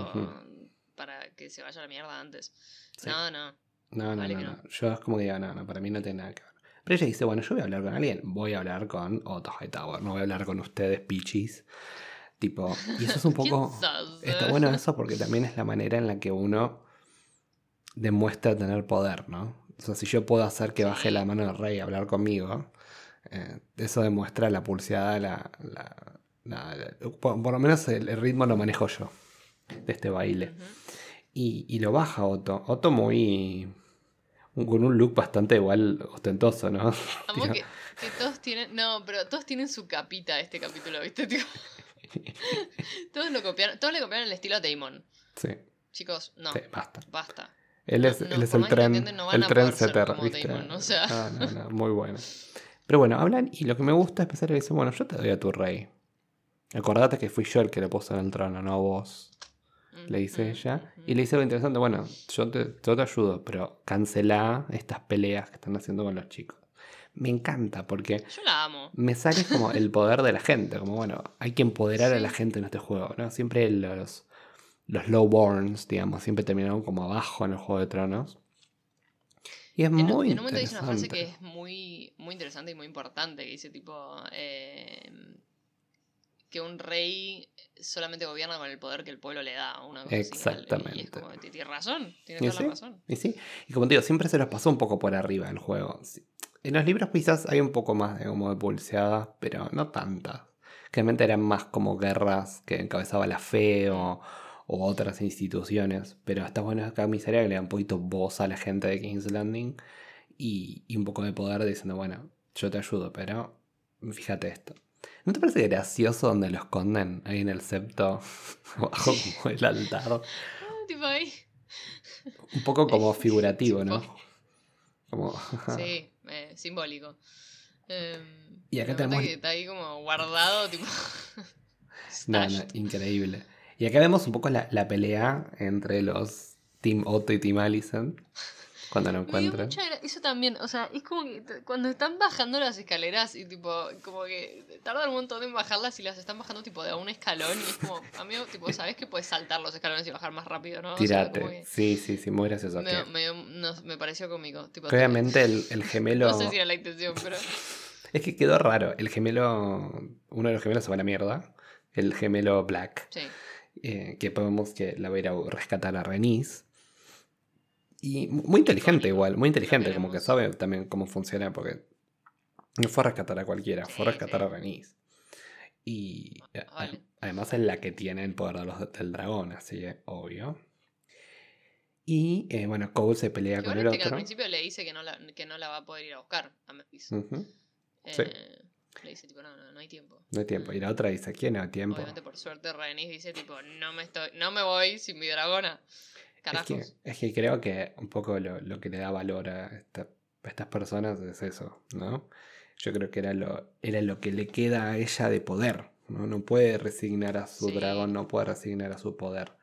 para que se vaya a la mierda antes. Sí. No, no. No, no, Vale no, no. Yo es como que digo, no, no, para mí no tiene nada que ver. Pero ella dice, bueno, yo voy a hablar con alguien. Voy a hablar con Otto Hightower. No voy a hablar con ustedes, pichis. Tipo, y eso es un [laughs] ¿Quién poco... Está bueno eso porque también es la manera en la que uno demuestra tener poder, ¿no? O sea, si yo puedo hacer que baje la mano del rey a hablar conmigo, eh, eso demuestra la pulseada, la, la- la- la- por, por lo menos el, el ritmo lo manejo yo de este baile. Y, y lo baja Otto. Otto muy. Con un look bastante igual ostentoso, ¿no? Amo [laughs] Tío. que, que todos tienen. No, pero todos tienen su capita este capítulo, ¿viste? [laughs] Tipo, [laughs] todos lo copiaron. Todos le copiaron el estilo a Damon. Sí, Chicos, no. sí, basta. Basta. Él es, No, él es el tren, no el trendsetter, como ¿viste? Damon, o sea. Ah, no, no, muy bueno. Pero bueno, hablan y lo que me gusta es pensar que dice, bueno, yo te doy a tu rey. Acordate que fui yo el que le puso en el trono, no vos. Le dice ella. Y le dice lo interesante, bueno, yo te, yo te ayudo, pero cancela estas peleas que están haciendo con los chicos. Me encanta porque Yo la amo. me sale [laughs] como el poder de la gente, como bueno, hay que empoderar a la gente en este juego, ¿no? Siempre los, los lowborns, digamos, siempre terminaron como abajo en el Juego de Tronos. Y es En, un- muy en un momento dice una frase que es muy, muy interesante y muy importante, que dice tipo eh, que un rey solamente gobierna con el poder que el pueblo le da. Una cosa así, y es Exactamente. como, "Ti- tienes razón, tienes ¿Y toda sí? la razón. Y sí, y como te digo, siempre se los pasó un poco por arriba el juego. En los libros quizás hay un poco más de como de pulseadas, pero no tantas. Realmente eran más como guerras que encabezaba la fe o, o otras instituciones. Pero está bueno acá miseria que le da un poquito voz a la gente de King's Landing y, y un poco de poder diciendo, bueno, yo te ayudo, pero fíjate esto. ¿No te parece gracioso donde lo esconden ahí en el septo, [laughs] bajo como el altar? Ah, tipo ahí. Un poco como [laughs] figurativo, ¿no? Como... Sí, [laughs] eh, simbólico. Em, Y acá tenemos- que está ahí como guardado, tipo. No, no, increíble. Y acá vemos un poco la, la pelea entre los Team Otto y Team Allison. Cuando lo encuentran. Eso también, o sea, es como que cuando están bajando las escaleras y tipo, como que tardan un montón en bajarlas y las están bajando tipo de a un escalón y es como, [laughs] amigo, tipo, sabes que puedes saltar los escalones y bajar más rápido, ¿no? O sea, que Sí, sí, sí, muy gracioso. me, que- me, no, me pareció cómico. Tipo, obviamente el, el [laughs] gemelo. No sé si era la intención, pero. [laughs] Es que quedó raro. El gemelo. Uno de los gemelos se va a la mierda. El gemelo Black. Sí. eh, que podemos que la va a ir a rescatar a Renis. Y mu- muy inteligente igual, muy inteligente, como que sabe también cómo funciona, porque no fue a rescatar a cualquiera, fue a Sí, rescatar sí. a Renis. Y además es la que tiene el poder de los- del dragón, así que obvio. Y eh, bueno, Cole se pelea con el este que al otro. principio le dice que no la, que no la va a poder ir a buscar a Memphis. Ujú, sí. Eh, Le dice, tipo, no, no, no hay tiempo. No hay tiempo. Y la otra dice, ¿quién no hay tiempo? Obviamente, por suerte, Renis dice, tipo, no me estoy, no me voy sin mi dragona. Es que, es que creo que un poco lo, lo que le da valor a, esta- a estas personas es eso, ¿no? Yo creo que era lo, era lo que le queda a ella de poder, ¿no? No puede resignar a su Sí. dragón, no puede resignar a su poder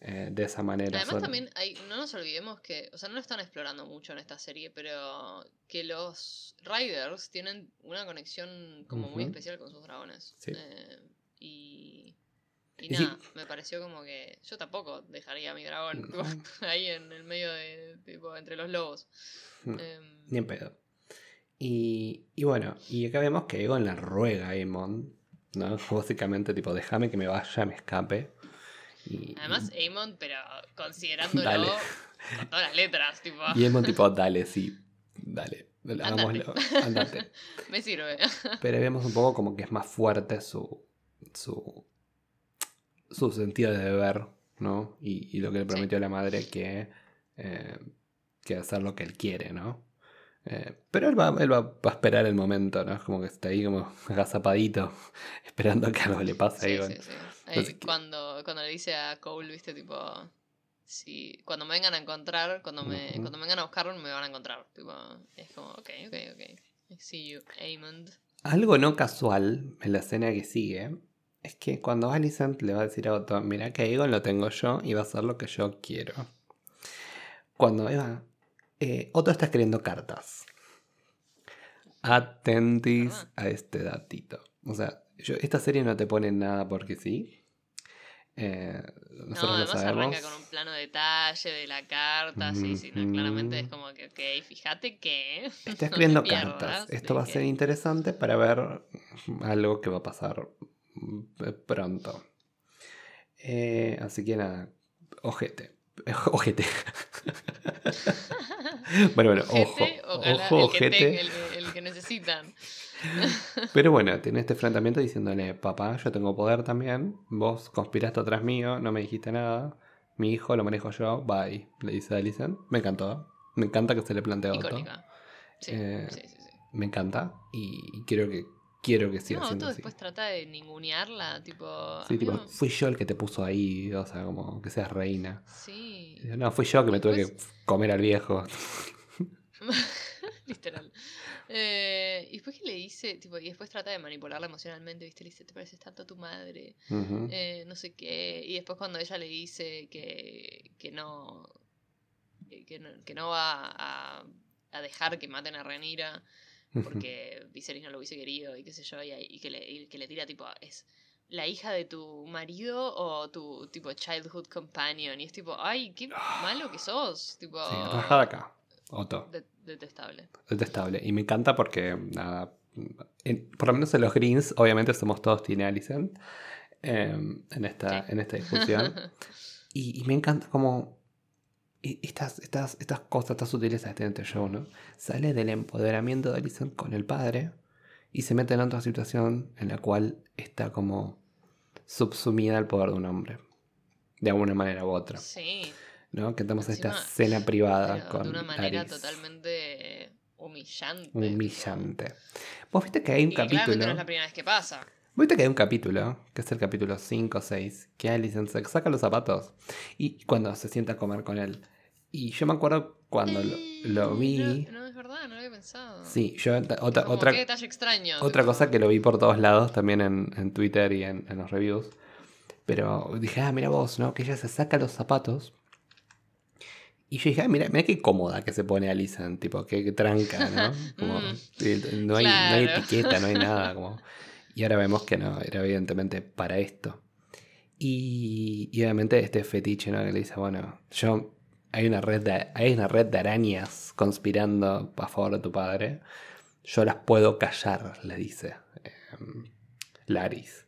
eh, de esa manera. Además Son- también hay, no nos olvidemos que, o sea, no lo están explorando mucho en esta serie, pero que los Riders tienen una conexión como muy especial con sus dragones. Sí. Eh, y, y nada, me pareció como que yo tampoco dejaría a mi dragón No. tipo, [laughs] ahí en el medio de, tipo, entre los lobos. Mm, Em, Ni en pedo. Y, y bueno, y acá vemos que Egon la ruega a Aemon, ¿no? [laughs] Básicamente, tipo, déjame que me vaya, me escape. Y, Además, Amon, pero considerándolo con todas las letras, tipo. y Aemon, tipo, dale, sí, dale, hagámoslo, andate. [laughs] Me sirve. Pero vemos un poco como que es más fuerte su, su, su sentido de deber, ¿no? Y, y lo que le prometió a la madre que, eh, que hacer lo que él quiere, ¿no? Eh, pero él, va, él va, va a esperar el momento, ¿no? Es como que está ahí como agazapadito, [laughs] esperando que algo le pase. Sí, ahí sí, sí. Entonces, cuando, cuando le dice a Cole, viste, tipo. Si, cuando me vengan a encontrar, cuando me, cuando me vengan a buscar, me van a encontrar. Tipo, es como, ok, ok, ok. I see you, Amond. Algo no casual en la escena que sigue es que cuando Alicent le va a decir a Otto, mira que Egon lo tengo yo y va a hacer lo que yo quiero. Cuando Eva, eh, Otto está escribiendo cartas. Atentis Ah. a este datito. O sea, yo- esta serie no te pone nada porque sí. Eh, No, nosotros lo además sabemos. arranca con un plano de detalle de la carta, sí, sí, no, claramente es como que, ok, fíjate que... [laughs] Está no escribiendo cartas. Esto va a que- ser interesante para ver algo que va a pasar mm, pronto. Eh, así que nada, ojete. [laughs] Ojete. [laughs] bueno, bueno, ojo. Ojo, ojete. el, el que necesitan. [laughs] Pero bueno, tiene este enfrentamiento diciéndole, papá, yo tengo poder también. Vos conspiraste atrás mío, no me dijiste nada. Mi hijo lo manejo yo, bye. Le dice Alicent. Me encantó. Me encanta que se le plantea a Otto. Icónica. Sí, Eh, sí, sí, sí. Me encanta. Y, y quiero que quiero que siga No, siendo así. después trata de ningunearla, tipo... Sí, tipo, fui yo el que te puso ahí, o sea, como que seas reina. Sí, No, fui yo que me tuve que comer al viejo. [laughs] literal. Eh, y después que le dice, tipo, y después trata de manipularla emocionalmente, ¿viste? Le dice, te pareces tanto a tu madre, eh, no sé qué. Y después cuando ella le dice que, que no, que, que no, que no va a, a dejar que maten a Renira porque Viserys no lo hubiese querido y qué sé yo, y, y que, le, y que le tira tipo, es la hija de tu marido o tu tipo childhood companion. Y es tipo, ay, qué malo que sos. Tipo, Sí, rajada acá. Otto. de- detestable. Detestable. Y me encanta porque, nada, en- por lo menos en los Greens, obviamente somos todos Tina Alicent eh, en, esta, Sí. en esta [laughs] discusión. Y, y me encanta como estas, estas, estas cosas, estas sutilezas de este show, ¿no? Sale del empoderamiento de Alicent con el padre y se mete en otra situación en la cual está como subsumida al poder de un hombre. De alguna manera u otra. sí, ¿No? Que tenemos esta Encima, escena privada con de una manera totalmente humillante. humillante. Vos viste que hay un Y que claramente capítulo. no es la primera vez que pasa. Viste que hay un capítulo, que es el capítulo 5 o 6, que Alicent se saca los zapatos y cuando se sienta a comer con él. Y yo me acuerdo cuando lo, lo vi. No, no, es verdad, no lo había pensado. Sí, yo otra, Como, otra, qué detalle extraño. otra cosa que lo vi por todos lados, también en, en Twitter y en, en los reviews. Pero dije, ah, mira vos, ¿no? Que ella se saca los zapatos. Y yo dije, ah, mira, mira qué cómoda que se pone Alicent, tipo, qué, qué tranca, ¿no? [laughs] Como, Mm. no, hay, no hay Claro. etiqueta, no hay nada. Como... [laughs] Y ahora vemos que no, era evidentemente para esto. Y, y obviamente este fetiche, ¿no? Que le dice, bueno, yo hay una red de, hay una red de arañas conspirando a favor de tu padre. Yo las puedo callar, le dice em, Laris.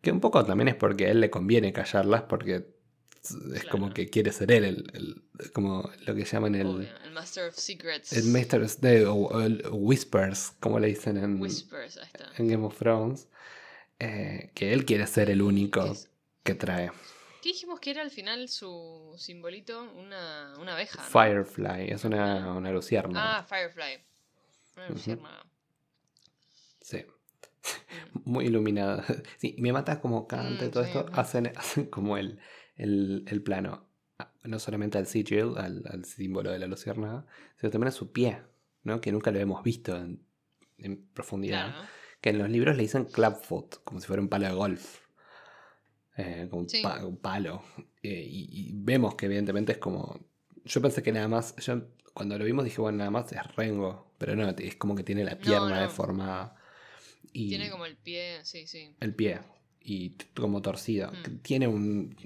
Que un poco también es porque a él le conviene callarlas porque es como que quiere ser él, el, el- como lo que llaman el, el Master of Secrets. el Master de, o, o el Whispers, como le dicen en, Whispers, ahí está. en Game of Thrones. eh, que él quiere ser el único ¿Qué, es- que trae. qué dijimos que era al final su simbolito? Una, una abeja. ¿no? Firefly, es una, una luciérnaga. Ah, Firefly. Una luciérnaga. Sí. [laughs] Mm. Muy iluminada. [laughs] Sí, me mata como canta y Mm, todo sí, esto. Hacen, [laughs] hacen como el, el, el plano. No solamente al sigil, al, al símbolo de la luciérnaga, sino también a su pie, ¿no? Que nunca lo hemos visto en, en profundidad. Claro. Que en los libros le dicen clubfoot, como si fuera un palo de golf. Eh, como un, Sí. pa- un palo. Eh, y, y vemos que evidentemente es como. Yo pensé que nada más. Yo cuando lo vimos dije, bueno, nada más es Rengo. Pero no, es como que tiene la No, pierna no. deformada. Y Tiene como el pie, sí, sí. el pie. Y como torcido. Mm. Tiene un.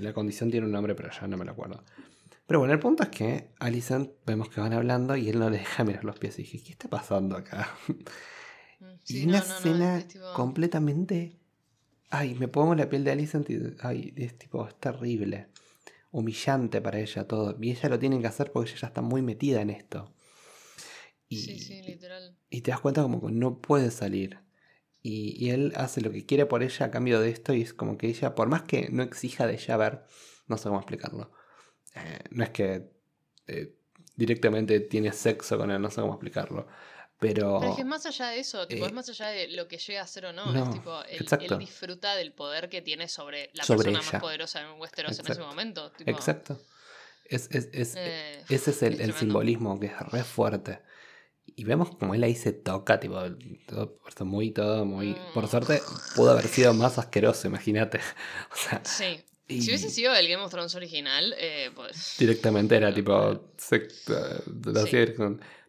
La condición tiene un nombre, pero ya no me lo acuerdo. Pero bueno, el punto es que Alicent vemos que van hablando y él no le deja mirar los pies. Y dije, ¿qué está pasando acá? Mm, [laughs] y sí, una no, no, no, escena es tipo- completamente. Ay, me pongo en la piel de Alicent y. Ay, es tipo, es terrible. Humillante para ella todo. Y ella lo tiene que hacer porque ella ya está muy metida en esto. Y, Sí, sí, literal. y te das cuenta como que no puede salir. Y, y él hace lo que quiere por ella a cambio de esto. Y es como que ella, por más que no exija de ella ver, no sé cómo explicarlo. Eh, no es que eh, directamente tiene sexo con él, no sé cómo explicarlo. Pero. Pero es que es más allá de eso, tipo, eh, es más allá de lo que llega a ser o no. no, es tipo, él, exacto. él disfruta del poder que tiene sobre la Sobre persona ella. más poderosa en Westeros en ese Exacto. momento. Tipo, Exacto. Es, es- es- ese es el, simbolismo que es re fuerte. Y vemos como él ahí se toca, tipo, todo, muy, todo muy. Por Mm. suerte, pudo haber sido más asqueroso, imagínate. [laughs] O sea, Sí. y Si hubiese sido el Game of Thrones original, eh, pues. directamente era tipo. la Sí.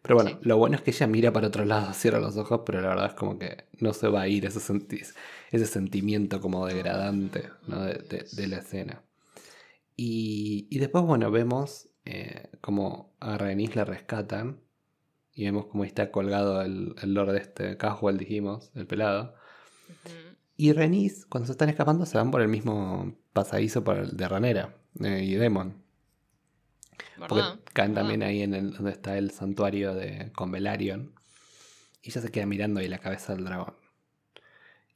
Pero bueno, Sí. lo bueno es que ella mira para otro lado, cierra los ojos, pero la verdad es como que no se va a ir ese, senti- ese sentimiento como degradante ¿no? de, de- de la escena. Y, y después, bueno, vemos eh, como a Renis la rescatan y vemos como está colgado el, el lord este, Caswell, dijimos, el pelado. Y Renis, cuando se están escapando, se van por el mismo pasadizo por el de Ranera eh, y Demon. Porque caen ¿Verdad? también ahí en el, donde está el santuario de con Velaryon. Y ella se queda mirando ahí la cabeza del dragón.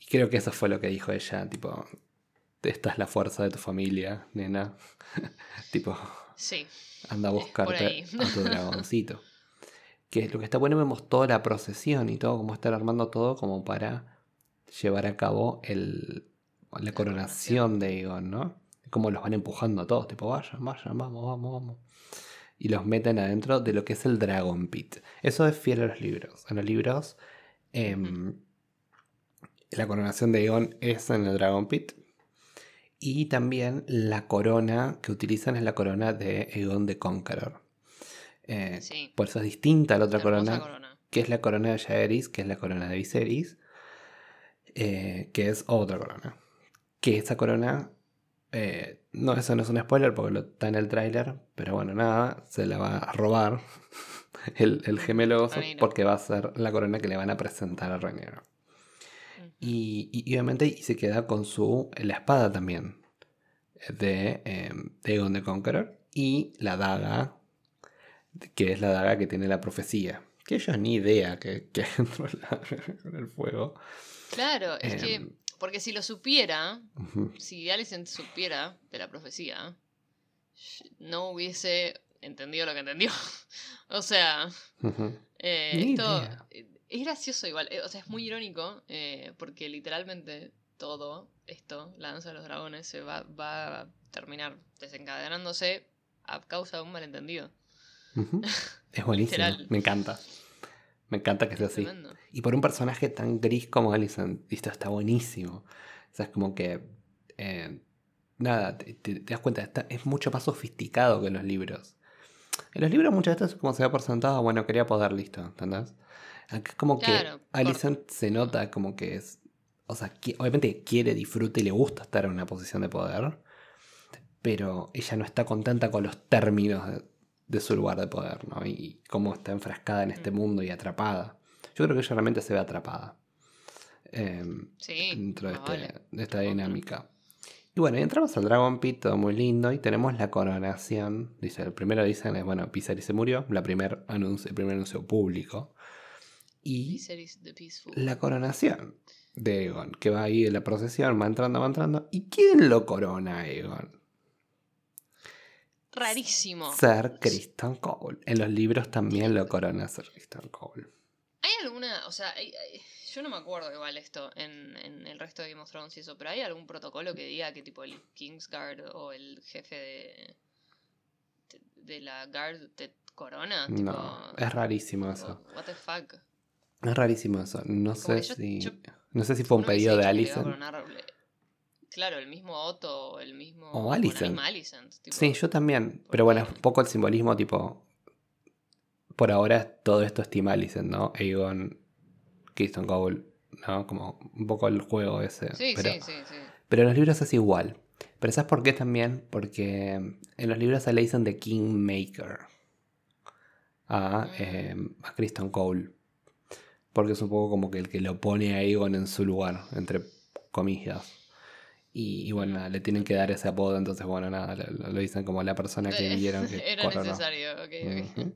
Y creo que eso fue lo que dijo ella, tipo, esta es la fuerza de tu familia, nena. [laughs] tipo, Sí. anda a buscarte a tu dragoncito. [laughs] Que lo que está bueno, vemos toda la procesión y todo, cómo están armando todo como para llevar a cabo el, la coronación de Aegon, ¿no? Como los van empujando a todos, tipo, vayan, vayan, vamos, vamos, vamos. Y los meten adentro de lo que es el Dragon Pit. Eso es fiel a los libros. En los libros, em, la coronación de Aegon es en el Dragon Pit. Y también la corona que utilizan es la corona de Aegon the Conqueror. Eh, Sí. Por eso es distinta a la otra corona, corona. que es la corona de Jaehaerys, que es la corona de Viserys, eh, que es otra corona. Que esa corona, eh, no, eso no es un spoiler porque lo está en el tráiler, pero bueno, nada, se la va a robar [laughs] el, el gemelo oso porque va a ser la corona que le van a presentar a Rhaenyra. Ujú. Y, y- y obviamente y se queda con su la espada también de, de Aegon the Conqueror y la daga, que es la daga que tiene la profecía. Que ellos ni idea que, que [laughs] hay dentro de la- con el fuego. Claro, es que. Em. Porque si lo supiera, si Alicent supiera de la profecía, no hubiese entendido lo que entendió. [laughs] o sea, eh, esto idea. es gracioso igual. eh, O sea, es muy irónico eh, porque literalmente todo esto, la danza de los dragones, se va, va a terminar desencadenándose a causa de un malentendido. [laughs] Es buenísimo. Me encanta. Me encanta que sea así. Tremendo. Y por un personaje tan gris como Alicent, esto está buenísimo. O sea, es como que. eh, nada, te, te- te das cuenta, está- es mucho más sofisticado que en los libros. En los libros muchas veces como se da por sentado, bueno, quería poder, listo, ¿entendés? Acá es como Claro, que por- Alicent se nota como que es. O sea, qui- obviamente quiere, disfruta y le gusta estar en una posición de poder. Pero ella no está contenta con los términos de, su lugar de poder, ¿no? Y cómo está enfrascada en este Mm. mundo y atrapada. Yo creo que ella realmente se ve atrapada. em, Sí. dentro de, este- vale. de esta dinámica. Y bueno, y entramos al Dragon Pit, todo muy lindo, y tenemos la coronación. Dice, el primero dicen es, bueno, Viserys se murió, la primer anuncio, el primer anuncio público. Y la coronación de Egon, que va ahí en la procesión, va entrando, va entrando. ¿Y quién lo corona a Egon? Rarísimo. Sir Kristen Cole. En los libros también lo corona Sir Kristen Cole. ¿Hay alguna, o sea, hay- hay- yo no me acuerdo igual esto en, en el resto de Game of Thrones y eso, pero ¿hay algún protocolo que diga que tipo el Kingsguard o el jefe de, de, de la Guard te corona? Tipo, No, es rarísimo eso. What the fuck? Es rarísimo eso. No Como sé yo- si. yo- no sé si fue un pedido de dicho Claro, el mismo Otto el mismo... O la Alicent. misma Alicent, tipo, Sí, yo también. Pero bueno, es un poco el simbolismo, tipo. Por ahora todo esto es Team Alicent, ¿no? Aegon, Kristen Cole, ¿no? Como un poco el juego ese. Sí, pero, sí, sí, sí. pero en los libros es igual. Pero ¿sabes por qué también? Porque en los libros se le dicen The Kingmaker a, Mm. eh, a Kristen Cole. Porque es un poco como que el que lo pone a Aegon en su lugar, entre comillas. Y, y bueno, le tienen que dar ese apodo, entonces bueno, nada, lo, lo dicen como la persona que Eh, vieron [laughs] que Era coronó. necesario, ok, ok. Ujú.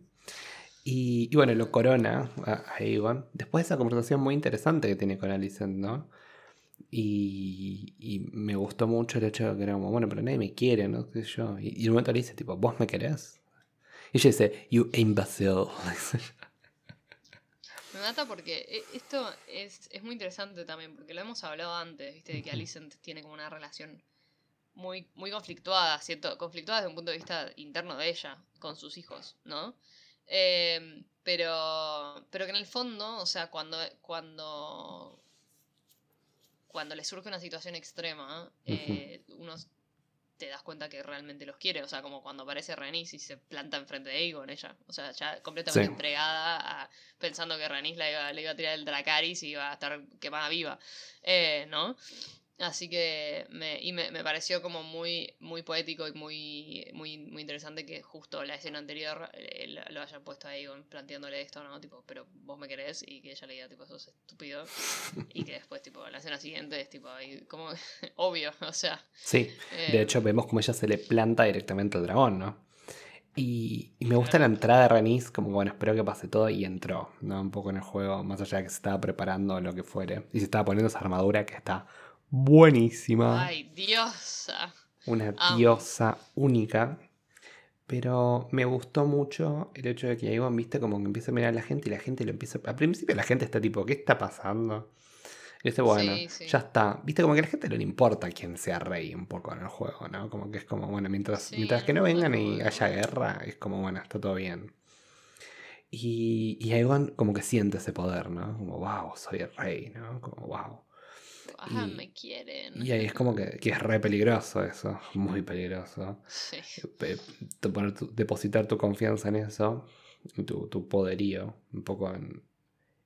Y, y bueno, lo corona a, a Aegon. Después de esa conversación muy interesante que tiene con Alicent, ¿no? Y, y me gustó mucho el hecho de que era como, bueno, pero nadie me quiere, ¿no? ¿Qué sé yo? Y, y en un momento le dice, tipo, ¿vos me querés? Y ella dice, you imbecile. [laughs] Me mata porque eh, esto es, es muy interesante también, porque lo hemos hablado antes, ¿viste? De que. Alicent tiene como una relación muy, muy conflictuada, ¿cierto? Conflictuada desde un punto de vista interno de ella, con sus hijos, ¿no? Eh, pero, pero que en el fondo, o sea, cuando, cuando, cuando le surge una situación extrema, eh, uno te das cuenta que realmente los quiere, o sea, como cuando aparece Renis y se planta enfrente de Aegon ella, o sea, ya completamente Sí. entregada a, pensando que Renis iba, le iba a tirar el Dracaris y iba a estar quemada viva, eh, ¿no? Así que me, y me, me pareció como muy, muy poético y muy, muy, muy interesante que justo la escena anterior eh, lo, hayan puesto a Aegon planteándole esto, ¿no? Tipo, pero vos me querés y que ella le diga, tipo, sos estúpido. [laughs] Y que después, tipo, la escena siguiente es tipo, ahí, como [laughs] obvio, o sea. Sí, de eh, hecho vemos como ella se le planta directamente al dragón, ¿no? Y, y me gusta la entrada de Renis, como bueno, espero que pase todo y entró, ¿no? Un poco en el juego, más allá de que se estaba preparando lo que fuere. Y se estaba poniendo esa armadura que está buenísima. Ay, diosa. una amo. diosa única. Pero me gustó mucho el hecho de que Aegon, viste, como que empieza a mirar a la gente y la gente lo empieza. Al principio la gente está tipo, ¿qué está pasando? Y dice, bueno, Sí, sí. ya está. Viste, como que a la gente no le importa quién sea rey un poco en el juego, ¿no? Como que es como, bueno, mientras, Sí, mientras que no vengan y haya guerra, es como, bueno, está todo bien. Y, y Aegon como que siente ese poder, ¿no? Como, wow, soy el rey, ¿no? Como, wow. Ah, Y- me quieren. Y ahí es como que, que es re peligroso eso, muy peligroso. Sí. Depositar tu confianza en eso, tu, tu poderío, un poco en,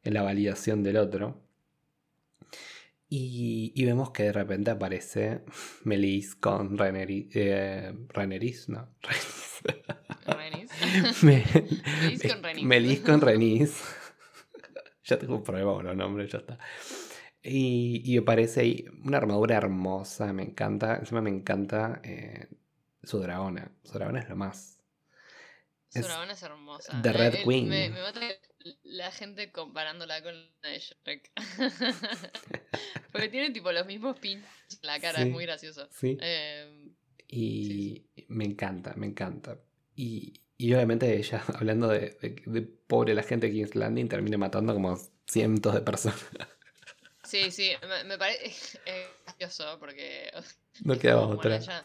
en la validación del otro. Y, y vemos que de repente aparece [laughs] Melis con Rhaenyra- eh, Rhaenyra, no, Renis. [laughs] Me- Melis con Rhaenys. Melis con Rhaenys. [laughs] ya tengo un problema con los nombres, ya está. Y, y aparece ahí una armadura hermosa, me encanta. Encima me encanta eh, su dragona. Su dragona es lo más. Su Es dragona es hermosa. The La- Red Queen. Me, me mata la gente comparándola con la de Shrek. [laughs] Porque tiene tipo los mismos pinches en la cara, Sí. es muy gracioso. Sí. Eh, Y me encanta, me encanta. Y, y obviamente ella, [laughs] hablando de, de- de pobre la gente de King's Landing, termina matando como cientos de personas. Sí, sí, me, me parece [laughs] es gracioso porque No quedaba otra. ella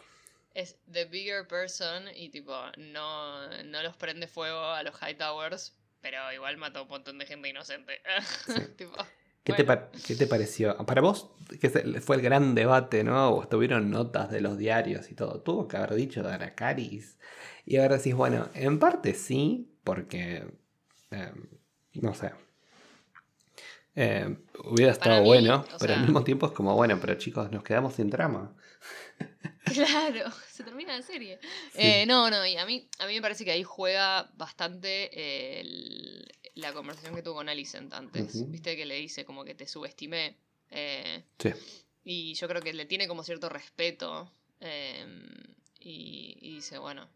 es the bigger person y tipo no, no los prende fuego a los high towers, pero igual mata a un montón de gente inocente. [laughs] tipo, ¿Qué, te bueno. pa- qué te pareció? Para vos, que fue el gran debate, ¿no? O estuvieron notas de los diarios y todo. Tuvo que haber dicho Dracaris. Y ahora decís, bueno, en parte sí, porque. eh, no sé. Eh, hubiera estado mí, bueno, pero al mismo tiempo es como, bueno, pero chicos, nos quedamos sin trama. [laughs] Claro, se termina la serie. Sí. Eh, no, no, y a mí, a mí me parece que ahí juega bastante eh, el- la conversación que tuvo con Alicent antes. Viste que le dice como que te subestimé. eh, Sí. y yo creo que le tiene como cierto respeto. eh, y, y dice, bueno,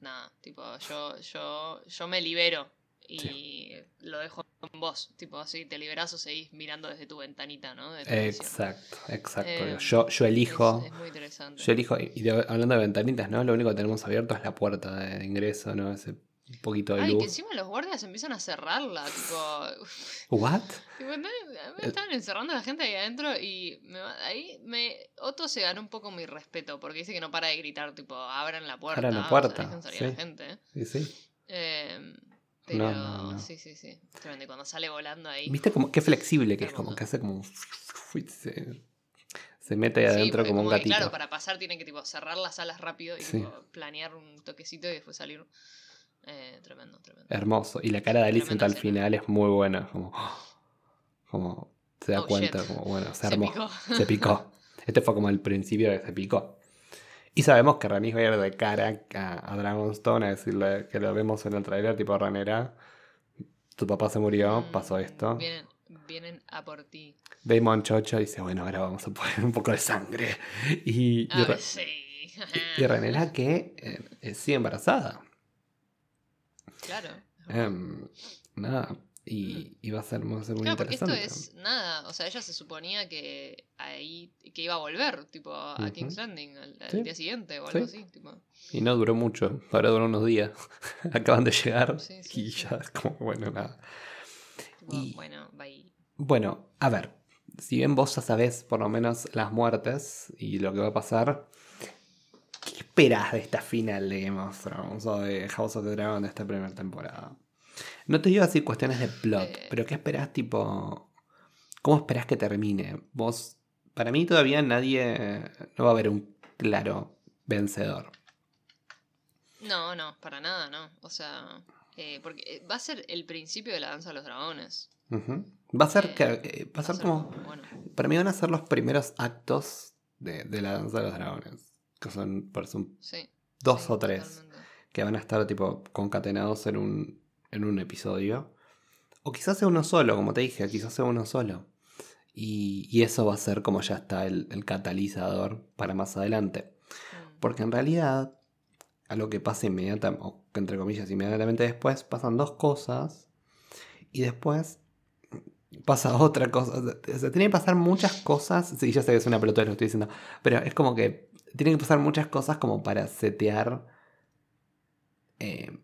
nada, tipo, yo, yo, yo me libero. Y lo dejo con vos. Tipo, así te liberás o seguís mirando desde tu ventanita, ¿no? De. Exacto, exacto. Eh, yo, yo elijo. Es, es muy interesante. Yo elijo, y de- hablando de ventanitas, ¿no? Lo único que tenemos abierto es la puerta de ingreso, ¿no? Ese poquito de Ay, que luz. encima los guardias empiezan a cerrarla, tipo... ¿What? tipo, están- me estaban encerrando a la gente ahí adentro y me ahí me... Otto se ganó un poco mi respeto porque dice que no para de gritar, tipo, abran la puerta. Abran la o sea, puerta, dejen salir a la sí. gente. Sí, sí. Eh, pero no, no. sí, sí, sí. Tremendo. Y cuando sale volando ahí... ¿Viste como qué flexible que es? Como que hace como. Se, se mete ahí adentro como un gatito. claro, para pasar tienen que tipo cerrar las alas rápido y tipo, planear un toquecito y después salir. Eh, tremendo, tremendo. Hermoso. Y la cara de Alicent al final es muy buena. Como. [gasps] Como. Se da Oh, cuenta, shit. como bueno, se Se armó. picó. Se picó. [laughs] Este fue como el principio que se picó. Y sabemos que Rhaenys va a ir de cara a, Dragonstone a decirle que lo vemos en el trailer, tipo Ranera, tu papá se murió, Mm, pasó esto. Vienen, vienen a por ti. Daemon Chocho dice, bueno, ahora vamos a poner un poco de sangre. Y, y, ver, sí. y Rhaenyra que eh, eh, sigue embarazada. Claro. Em, nada, y, y va a ser, va a ser muy Claro, porque esto interesante. es nada. O sea, ella se suponía que ahí que iba a volver, tipo, a Ujú. King's Landing al, al Sí. día siguiente o algo Sí. así, tipo. Y no duró mucho, ahora duró unos días. [laughs] Acaban de llegar Sí, sí, y sí. ya es [laughs] como, bueno, nada. tipo, Y- Bueno, bye. Bueno, a ver, si bien vos ya sabés por lo menos las muertes y lo que va a pasar, ¿qué esperás de esta final de Game of Thrones o de House of the Dragon de esta primera temporada? No te digo así cuestiones de plot, Eh. pero ¿qué esperás tipo... ¿Cómo esperás que termine? Vos, para mí todavía nadie, no va a haber un claro vencedor. No, no, para nada, no. O sea, eh, porque eh, va a ser el principio de la danza de los dragones. Va a ser, Eh, que, eh, va a ser como... Bueno, Para mí van a ser los primeros actos de, de la danza de los dragones. Que son, por son sí. dos sí, o tres. totalmente. Que van a estar tipo concatenados en un, en un episodio. O quizás sea uno solo, como te dije, quizás sea uno solo. Y, y eso va a ser como ya está el, el catalizador para más adelante. Mm. Porque en realidad, a lo que pasa inmediatamente, o que entre comillas, inmediatamente después, pasan dos cosas. Y después pasa [laughs] otra cosa. O sea, o sea, tiene que pasar muchas cosas. Sí, ya sé que es una pelota lo estoy diciendo. Pero es como que tiene que pasar muchas cosas como para setear eh,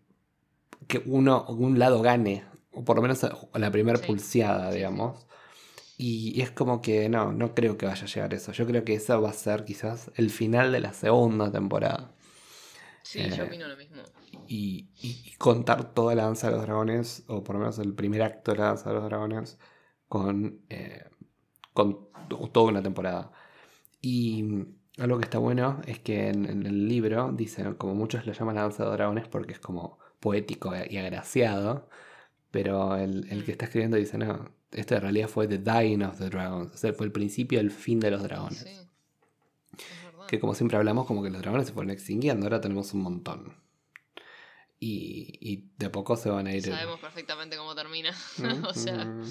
que uno, un lado gane. O por lo menos la primera Sí. pulseada, digamos. Y, es como que no, no creo que vaya a llegar eso. Yo creo que eso va a ser quizás el final de la segunda temporada. Sí, Eh, yo opino lo mismo. Y, contar toda la danza de los dragones, o por lo menos el primer acto de la danza de los dragones, con, eh, con to- toda una temporada. Y algo que está bueno es que en, en el libro dicen, como muchos lo llaman la danza de los dragones porque es como poético y agraciado, pero el, el que está escribiendo dice, no, esto en realidad fue The Dying of the Dragons, o sea, fue el principio y el fin de los dragones. Sí. Es verdad. Que como siempre hablamos, como que los dragones se fueron extinguiendo, ahora tenemos un montón. Y, y de a poco se van a ir. Sabemos perfectamente cómo termina. [laughs] Mm, o sea, mm.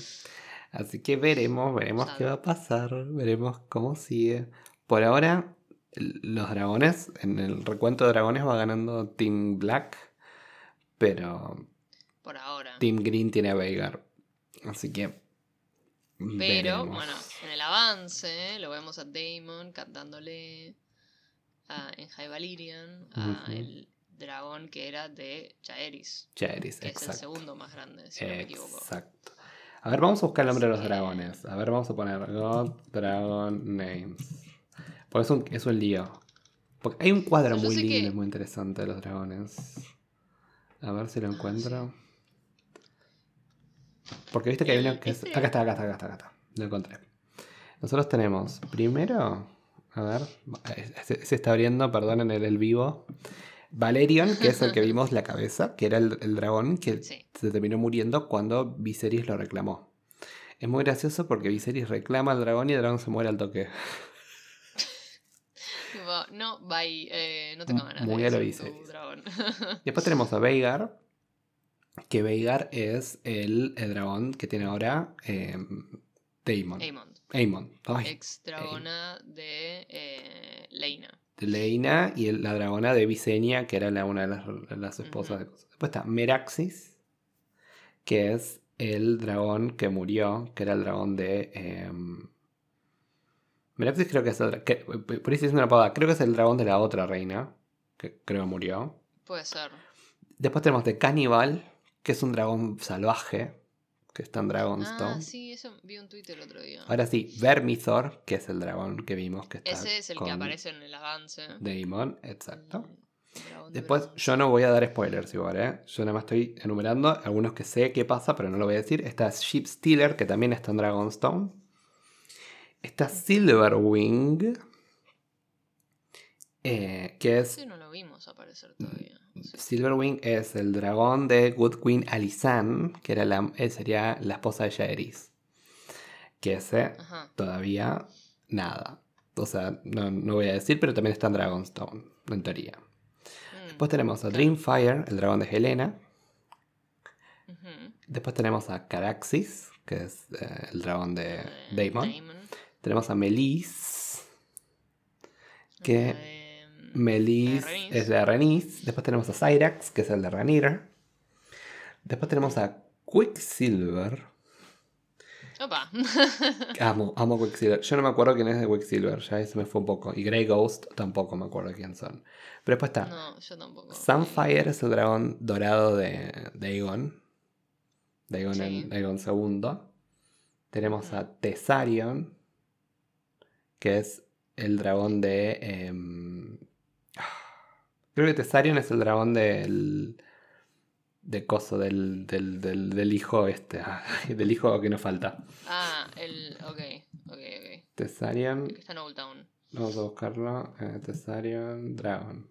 Así que veremos, veremos qué va a pasar, veremos cómo sigue. Por ahora, los dragones, en el recuento de dragones va ganando Team Black, pero por ahora. Team Green tiene a Veigar. Así que. Pero, veremos. bueno, en el avance lo vemos a Damon cantándole a, en High Valyrian a el dragón que era de Chaeris, Chaeris, que es el exacto. segundo más grande, si no me equivoco. Exacto. A ver, vamos a buscar el nombre de los dragones. A ver, vamos a poner God Dragon Names. Porque es un, es un lío. Porque hay un cuadro muy lindo que- y muy interesante de los dragones. A ver si lo Ah, encuentro. Porque viste que hay uno que es. ese- Acá está, acá está, acá está, acá está. Lo encontré. Nosotros tenemos primero. A ver. Se, se está abriendo, perdón, en el, el vivo. Valerion, que es el que [laughs] vimos la cabeza, que era el, el dragón que Sí. se terminó muriendo cuando Viserys lo reclamó. Es muy gracioso porque Viserys reclama al dragón y el dragón se muere al toque. [laughs] No, bye, eh, no tengo ganas Muy a lo ser Viserys. Dragón. Después tenemos a Veigar, que Veigar es el, el dragón que tiene ahora eh, Daemon. Aemond, Aemon. Ay, ex dragona de eh, Leina. de Leina y el- la dragona de Visenya, que era la, una de las, las esposas de. Después está Meraxis, que es el dragón que murió, que era el dragón de. eh, Meraxis creo que es el que- por ahí estoy diciendo una pavada, creo que es el dragón de la otra reina, que creo murió. Puede ser. Después tenemos de Cannibal, que es un dragón salvaje, que está en Dragonstone. Ah, sí, eso vi un tweet el otro día. Ahora sí, Vermithor, que es el dragón que vimos que está Ese es el que aparece en el avance. Daemon, exacto. Dragón Después, yo no voy a dar spoilers igual, ¿eh? Yo nada más estoy enumerando algunos que sé qué pasa, pero no lo voy a decir. Está Ship Stealer, que también está en Dragonstone. Está Silverwing, eh, que es... No aparecer todavía. sea. Silverwing es el dragón de Good Queen Alisan, que era la, eh, sería la esposa de Jaehaerys. Que ese Ajá. todavía nada. O sea, no, no voy a decir, pero también está en Dragonstone, en teoría. Mm, Después tenemos a. Dreamfire, el dragón de Helena. Después tenemos a Caraxis, que es eh, el dragón de Eh, Daemon. Tenemos a Melis, que Melis es de Renis. Después tenemos a Cyrax, que es el de Rhaenyra. Después tenemos a Quicksilver. Opa. [laughs] Amo, amo Quicksilver. Yo no me acuerdo quién es de Quicksilver, ya se me fue un poco. Y Grey Ghost tampoco me acuerdo quién son. Pero después está no, yo tampoco. Sunfire, es el dragón dorado de, de Aegon. De Aegon, Sí. en- Aegon II. Tenemos a Tessarion, que es el dragón de... em, creo que Tessarion es el dragón del... De coso, del, del, del, del hijo este. [laughs] del hijo que nos falta. Ah, el. Ok, ok, ok. Tessarion. El que está en Old Town. Vamos a buscarlo. eh, Tessarion Dragon.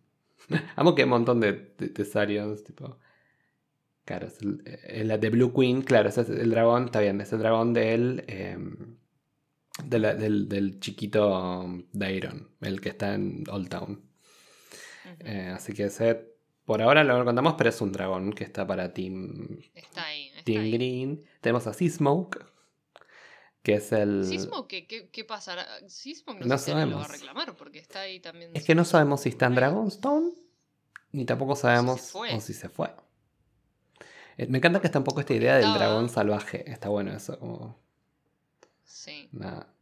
[laughs] Amo que hay un montón de, Tessarions, tipo. Claro, es el, eh, la de Blue Queen, claro, ese es el dragón, está bien, es el dragón del. em, de la- del, del chiquito Dairon, el que está en Old Town. Eh, así que ese, por ahora lo contamos, pero es un dragón que está para Team, Está ahí. Está team ahí. Green. Tenemos a Seasmoke, que es el. Sismo, ¿qué, qué, qué pasará? No, No sé si alguien lo va a sabemos. reclamar porque está ahí también. Es que no sabemos si está en. Dragonstone, ni tampoco sabemos fue. o si se fue. Eh, Me encanta que está un poco esta idea del dragón salvaje. Está bueno eso, como. Sí. Nada.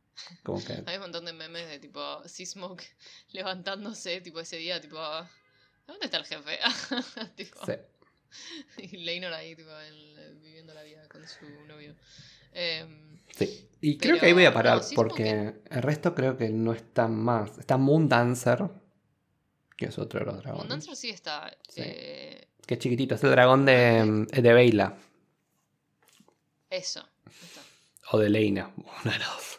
Como que. Hay un montón de memes de tipo Sismoke [laughs] levantándose, tipo ese día, tipo. ¿Dónde está el jefe? [laughs] tipo, sí. [laughs] Y Leinor ahí, tipo, el- viviendo la vida con su novio. Em, sí. Y creo que ahí voy a parar, no, porque el resto creo que no está más. Está Moon Dancer, que es otro de los dragones. Moondancer sí está. Sí. eh, Que es chiquitito, es el dragón de, de Veila. eso. está. O de Leina, una de las dos.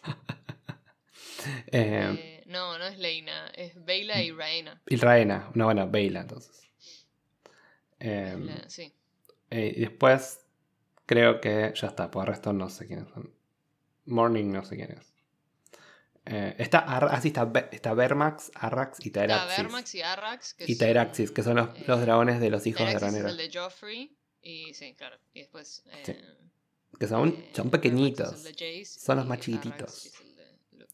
Eh, no, no es Leina, es Beyla y Raena. y Raena, no, bueno, Veila entonces. Eh, La- sí. Eh, y después creo que ya está, por el resto no sé quiénes son. Morning no sé quién es. Eh, está, Ar- ah, está, está Vermax, Arrax y Está Tyraxis. Vermax y Arrax. Que y Tyraxis, que son los, los dragones de los hijos de Ranera. es el de Joffrey. Y sí, claro. Y después. Sí. Que son, son pequeñitos. Jace Son los más chiquititos. es el de Luke.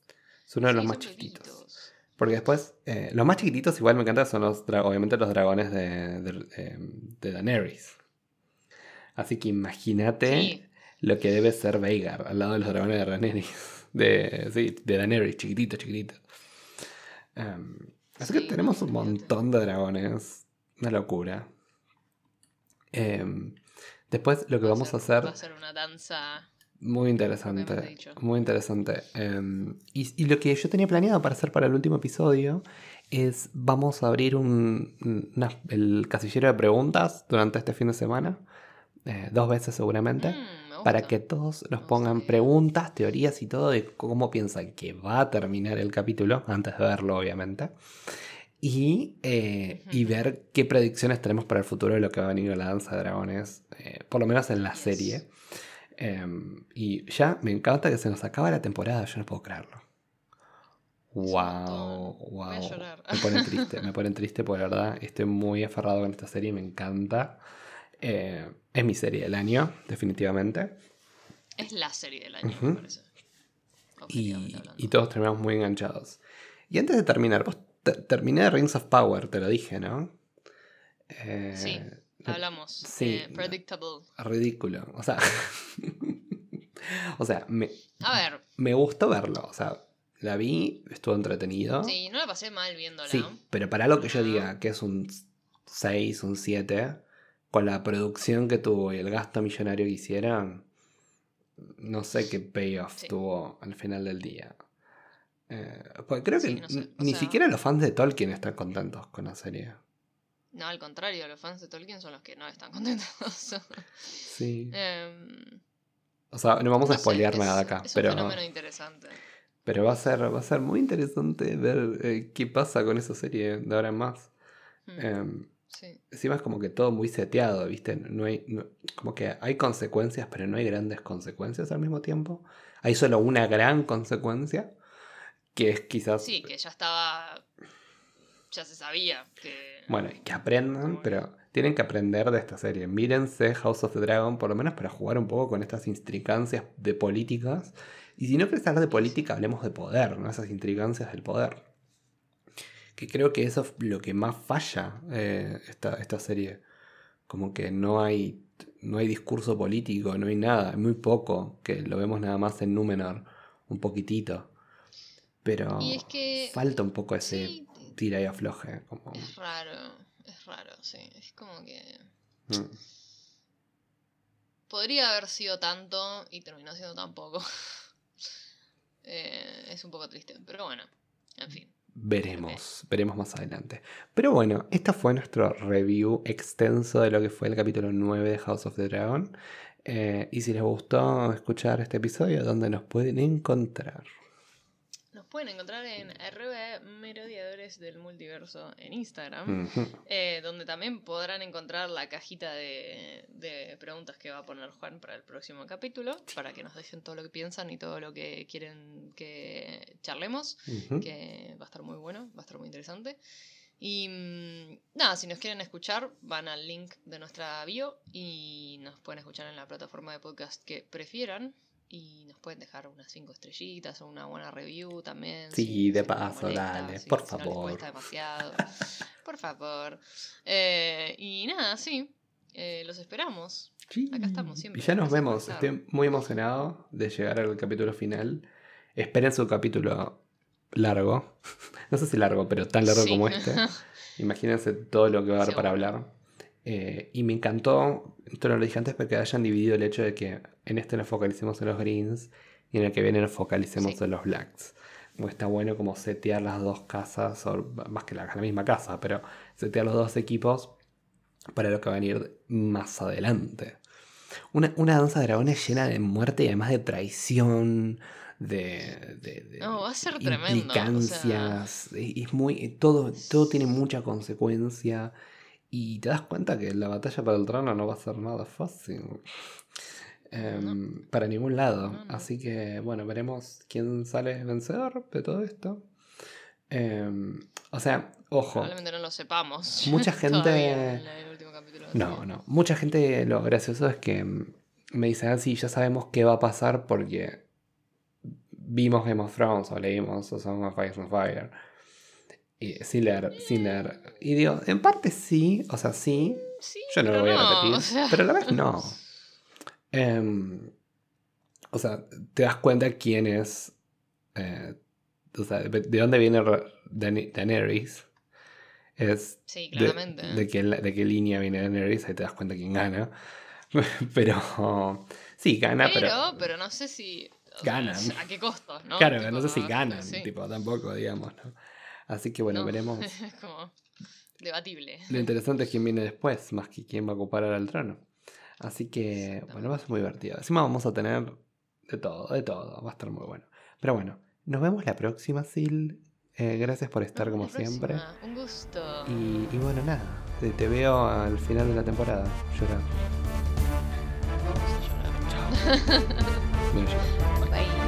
Es uno de los Sí, más chiquititos. bebitos. Porque después, eh, los más chiquititos igual me encanta son los, obviamente los dragones de, de, Daenerys. Así que imagínate Sí. lo que debe ser Veigar al lado de los dragones de Daenerys. [laughs] De, sí, de Daenerys, chiquitito, chiquitito. Em, así que tenemos un montón de dragones. Una locura. Em, después lo que Va vamos a hacer Va a ser una danza. Muy interesante. Muy interesante. Em, y, y lo que yo tenía planeado para hacer para el último episodio es vamos a abrir un, una- el casillero de preguntas durante este fin de semana. eh, dos veces seguramente. Mm, para que todos nos pongan preguntas, teorías y todo de cómo piensan que va a terminar el capítulo, antes de verlo obviamente. Y, eh, y ver qué predicciones tenemos para el futuro de lo que va a venir a la danza de dragones, eh, por lo menos en la Yes. serie. Em, y ya me encanta que se nos acaba la temporada, yo no puedo creerlo. Wow, wow. Voy a llorar. Me ponen triste, me ponen triste porque la verdad estoy muy aferrado con esta serie, me encanta. Eh, es mi serie del año, definitivamente. Es la serie del año, Ujú. me parece. Y, y todos terminamos muy enganchados. Y antes de terminar, vos te- terminé Rings of Power, te lo dije, ¿no? Eh, Sí, Hablamos. sí. eh, predictable. Ridículo. O sea. [laughs] o sea, me, A ver, me gustó verlo. O sea, la vi, estuvo entretenido. sí, no la pasé mal viéndola. Sí, pero para lo que yo diga que es un 6, un 7, con la producción que tuvo y el gasto millonario que hicieron, no sé qué payoff Sí. tuvo al final del día. Eh, porque creo que no sé, ni sea- siquiera los fans de Tolkien están contentos con la serie. No, al contrario, los fans de Tolkien son los que no están [laughs] contentos. Sí. Em, O sea, no vamos a sé, spoilear es- nada acá, Es un pero, fenómeno interesante. pero va, a ser, va a ser muy interesante ver eh, qué pasa con esa serie de ahora en más. Mm, Em, sí. Encima es como que todo muy seteado, ¿viste? No hay, no- como que hay consecuencias, pero no hay grandes consecuencias al mismo tiempo. Hay solo una gran consecuencia, Que es quizás. Sí, que ya estaba. Ya se sabía que. Bueno, que aprendan, pero tienen que aprender de esta serie. Mírense House of the Dragon, por lo menos para jugar un poco con estas intricancias de políticas. Y si no querés hablar de política, hablemos de poder, ¿no? Esas intricancias del poder. Que creo que eso es lo que más falla eh, esta, esta serie. Como que no hay no hay discurso político, no hay nada, hay muy poco, que lo vemos nada más en Númenor, un poquitito. Pero falta un poco ese tira y afloje. Como... Es raro, es raro, sí. Es como que... Mm. Podría haber sido tanto y terminó siendo tan poco. [laughs] Eh, es un poco triste, pero bueno, en fin. Veremos, veremos más adelante. Pero bueno, este fue nuestro review extenso de lo que fue el capítulo 9 de House of the Dragon. Eh, y si les gustó escuchar este episodio, ¿dónde nos pueden encontrar? Pueden encontrar en RB Merodeadores del Multiverso en Instagram, eh, donde también podrán encontrar la cajita de, preguntas que va a poner Juan para el próximo capítulo, para que nos dejen todo lo que piensan y todo lo que quieren que charlemos, que va a estar muy bueno, va a estar muy interesante. Y mm, nada, si nos quieren escuchar, van al link de nuestra bio y nos pueden escuchar en la plataforma de podcast que prefieran. Y nos pueden dejar unas 5 estrellitas o una buena review también. Sí, de paso, dale, por favor. demasiado. por favor. Eh, y nada, sí. Eh, los esperamos. Acá estamos siempre. Y ya nos vemos. Estoy muy emocionado de llegar al capítulo final. Esperen su capítulo largo. [laughs] no sé si largo, pero tan largo como este. [laughs] Imagínense todo lo que va a haber para hablar. Eh, y me encantó, esto no lo dije antes, porque hayan dividido el hecho de que en este nos focalicemos en los greens y en el que viene nos focalicemos en los blacks. está bueno como setear las dos casas, o más que la, la misma casa, pero setear los dos equipos para lo que va a venir más adelante. Una, danza de dragones llena de muerte y además de traición, de, de, no, va a ser implicancias. Es muy, todo, todo tiene mucha consecuencia. Y te das cuenta que la batalla para el trono no va a ser nada fácil. Em, para ningún lado. Así que, bueno, veremos quién sale vencedor de todo esto. Em, o sea, ojo. Probablemente no lo sepamos. [laughs] Mucha gente. no, no. Mucha gente, lo gracioso es que me dicen ah, ya sabemos qué va a pasar porque vimos Game of Thrones o leímos o Song of Ice and Fire. Y, sin leer, sin leer. Y digo, en parte sí, o sea, sí. yo no lo voy a repetir. Pero a la vez no. Em, o sea, te das cuenta quién es. Eh, o sea, de dónde viene Daenerys. Es sí, claramente. De, qué, de, qué, línea viene Daenerys, ahí te das cuenta quién gana. [laughs] pero. Sí, gana, pero. Pero, pero no sé si. Ganan. ¿A qué costo? ¿no? Claro, no sé si ganan, tipo, tampoco, digamos, ¿no? Así que bueno, veremos. [laughs] Es como debatible. Lo interesante es quién viene después, más que quién va a ocupar ahora el trono. Así que, bueno, va a ser muy divertido. Encima vamos a tener de todo, de todo. Va a estar muy bueno. Pero bueno, nos vemos la próxima, Sil. Eh, gracias por estar como siempre. Un gusto. Y, bueno, nada. Te, veo al final de la temporada. Llorar. Vamos a llorar. Chao. [laughs]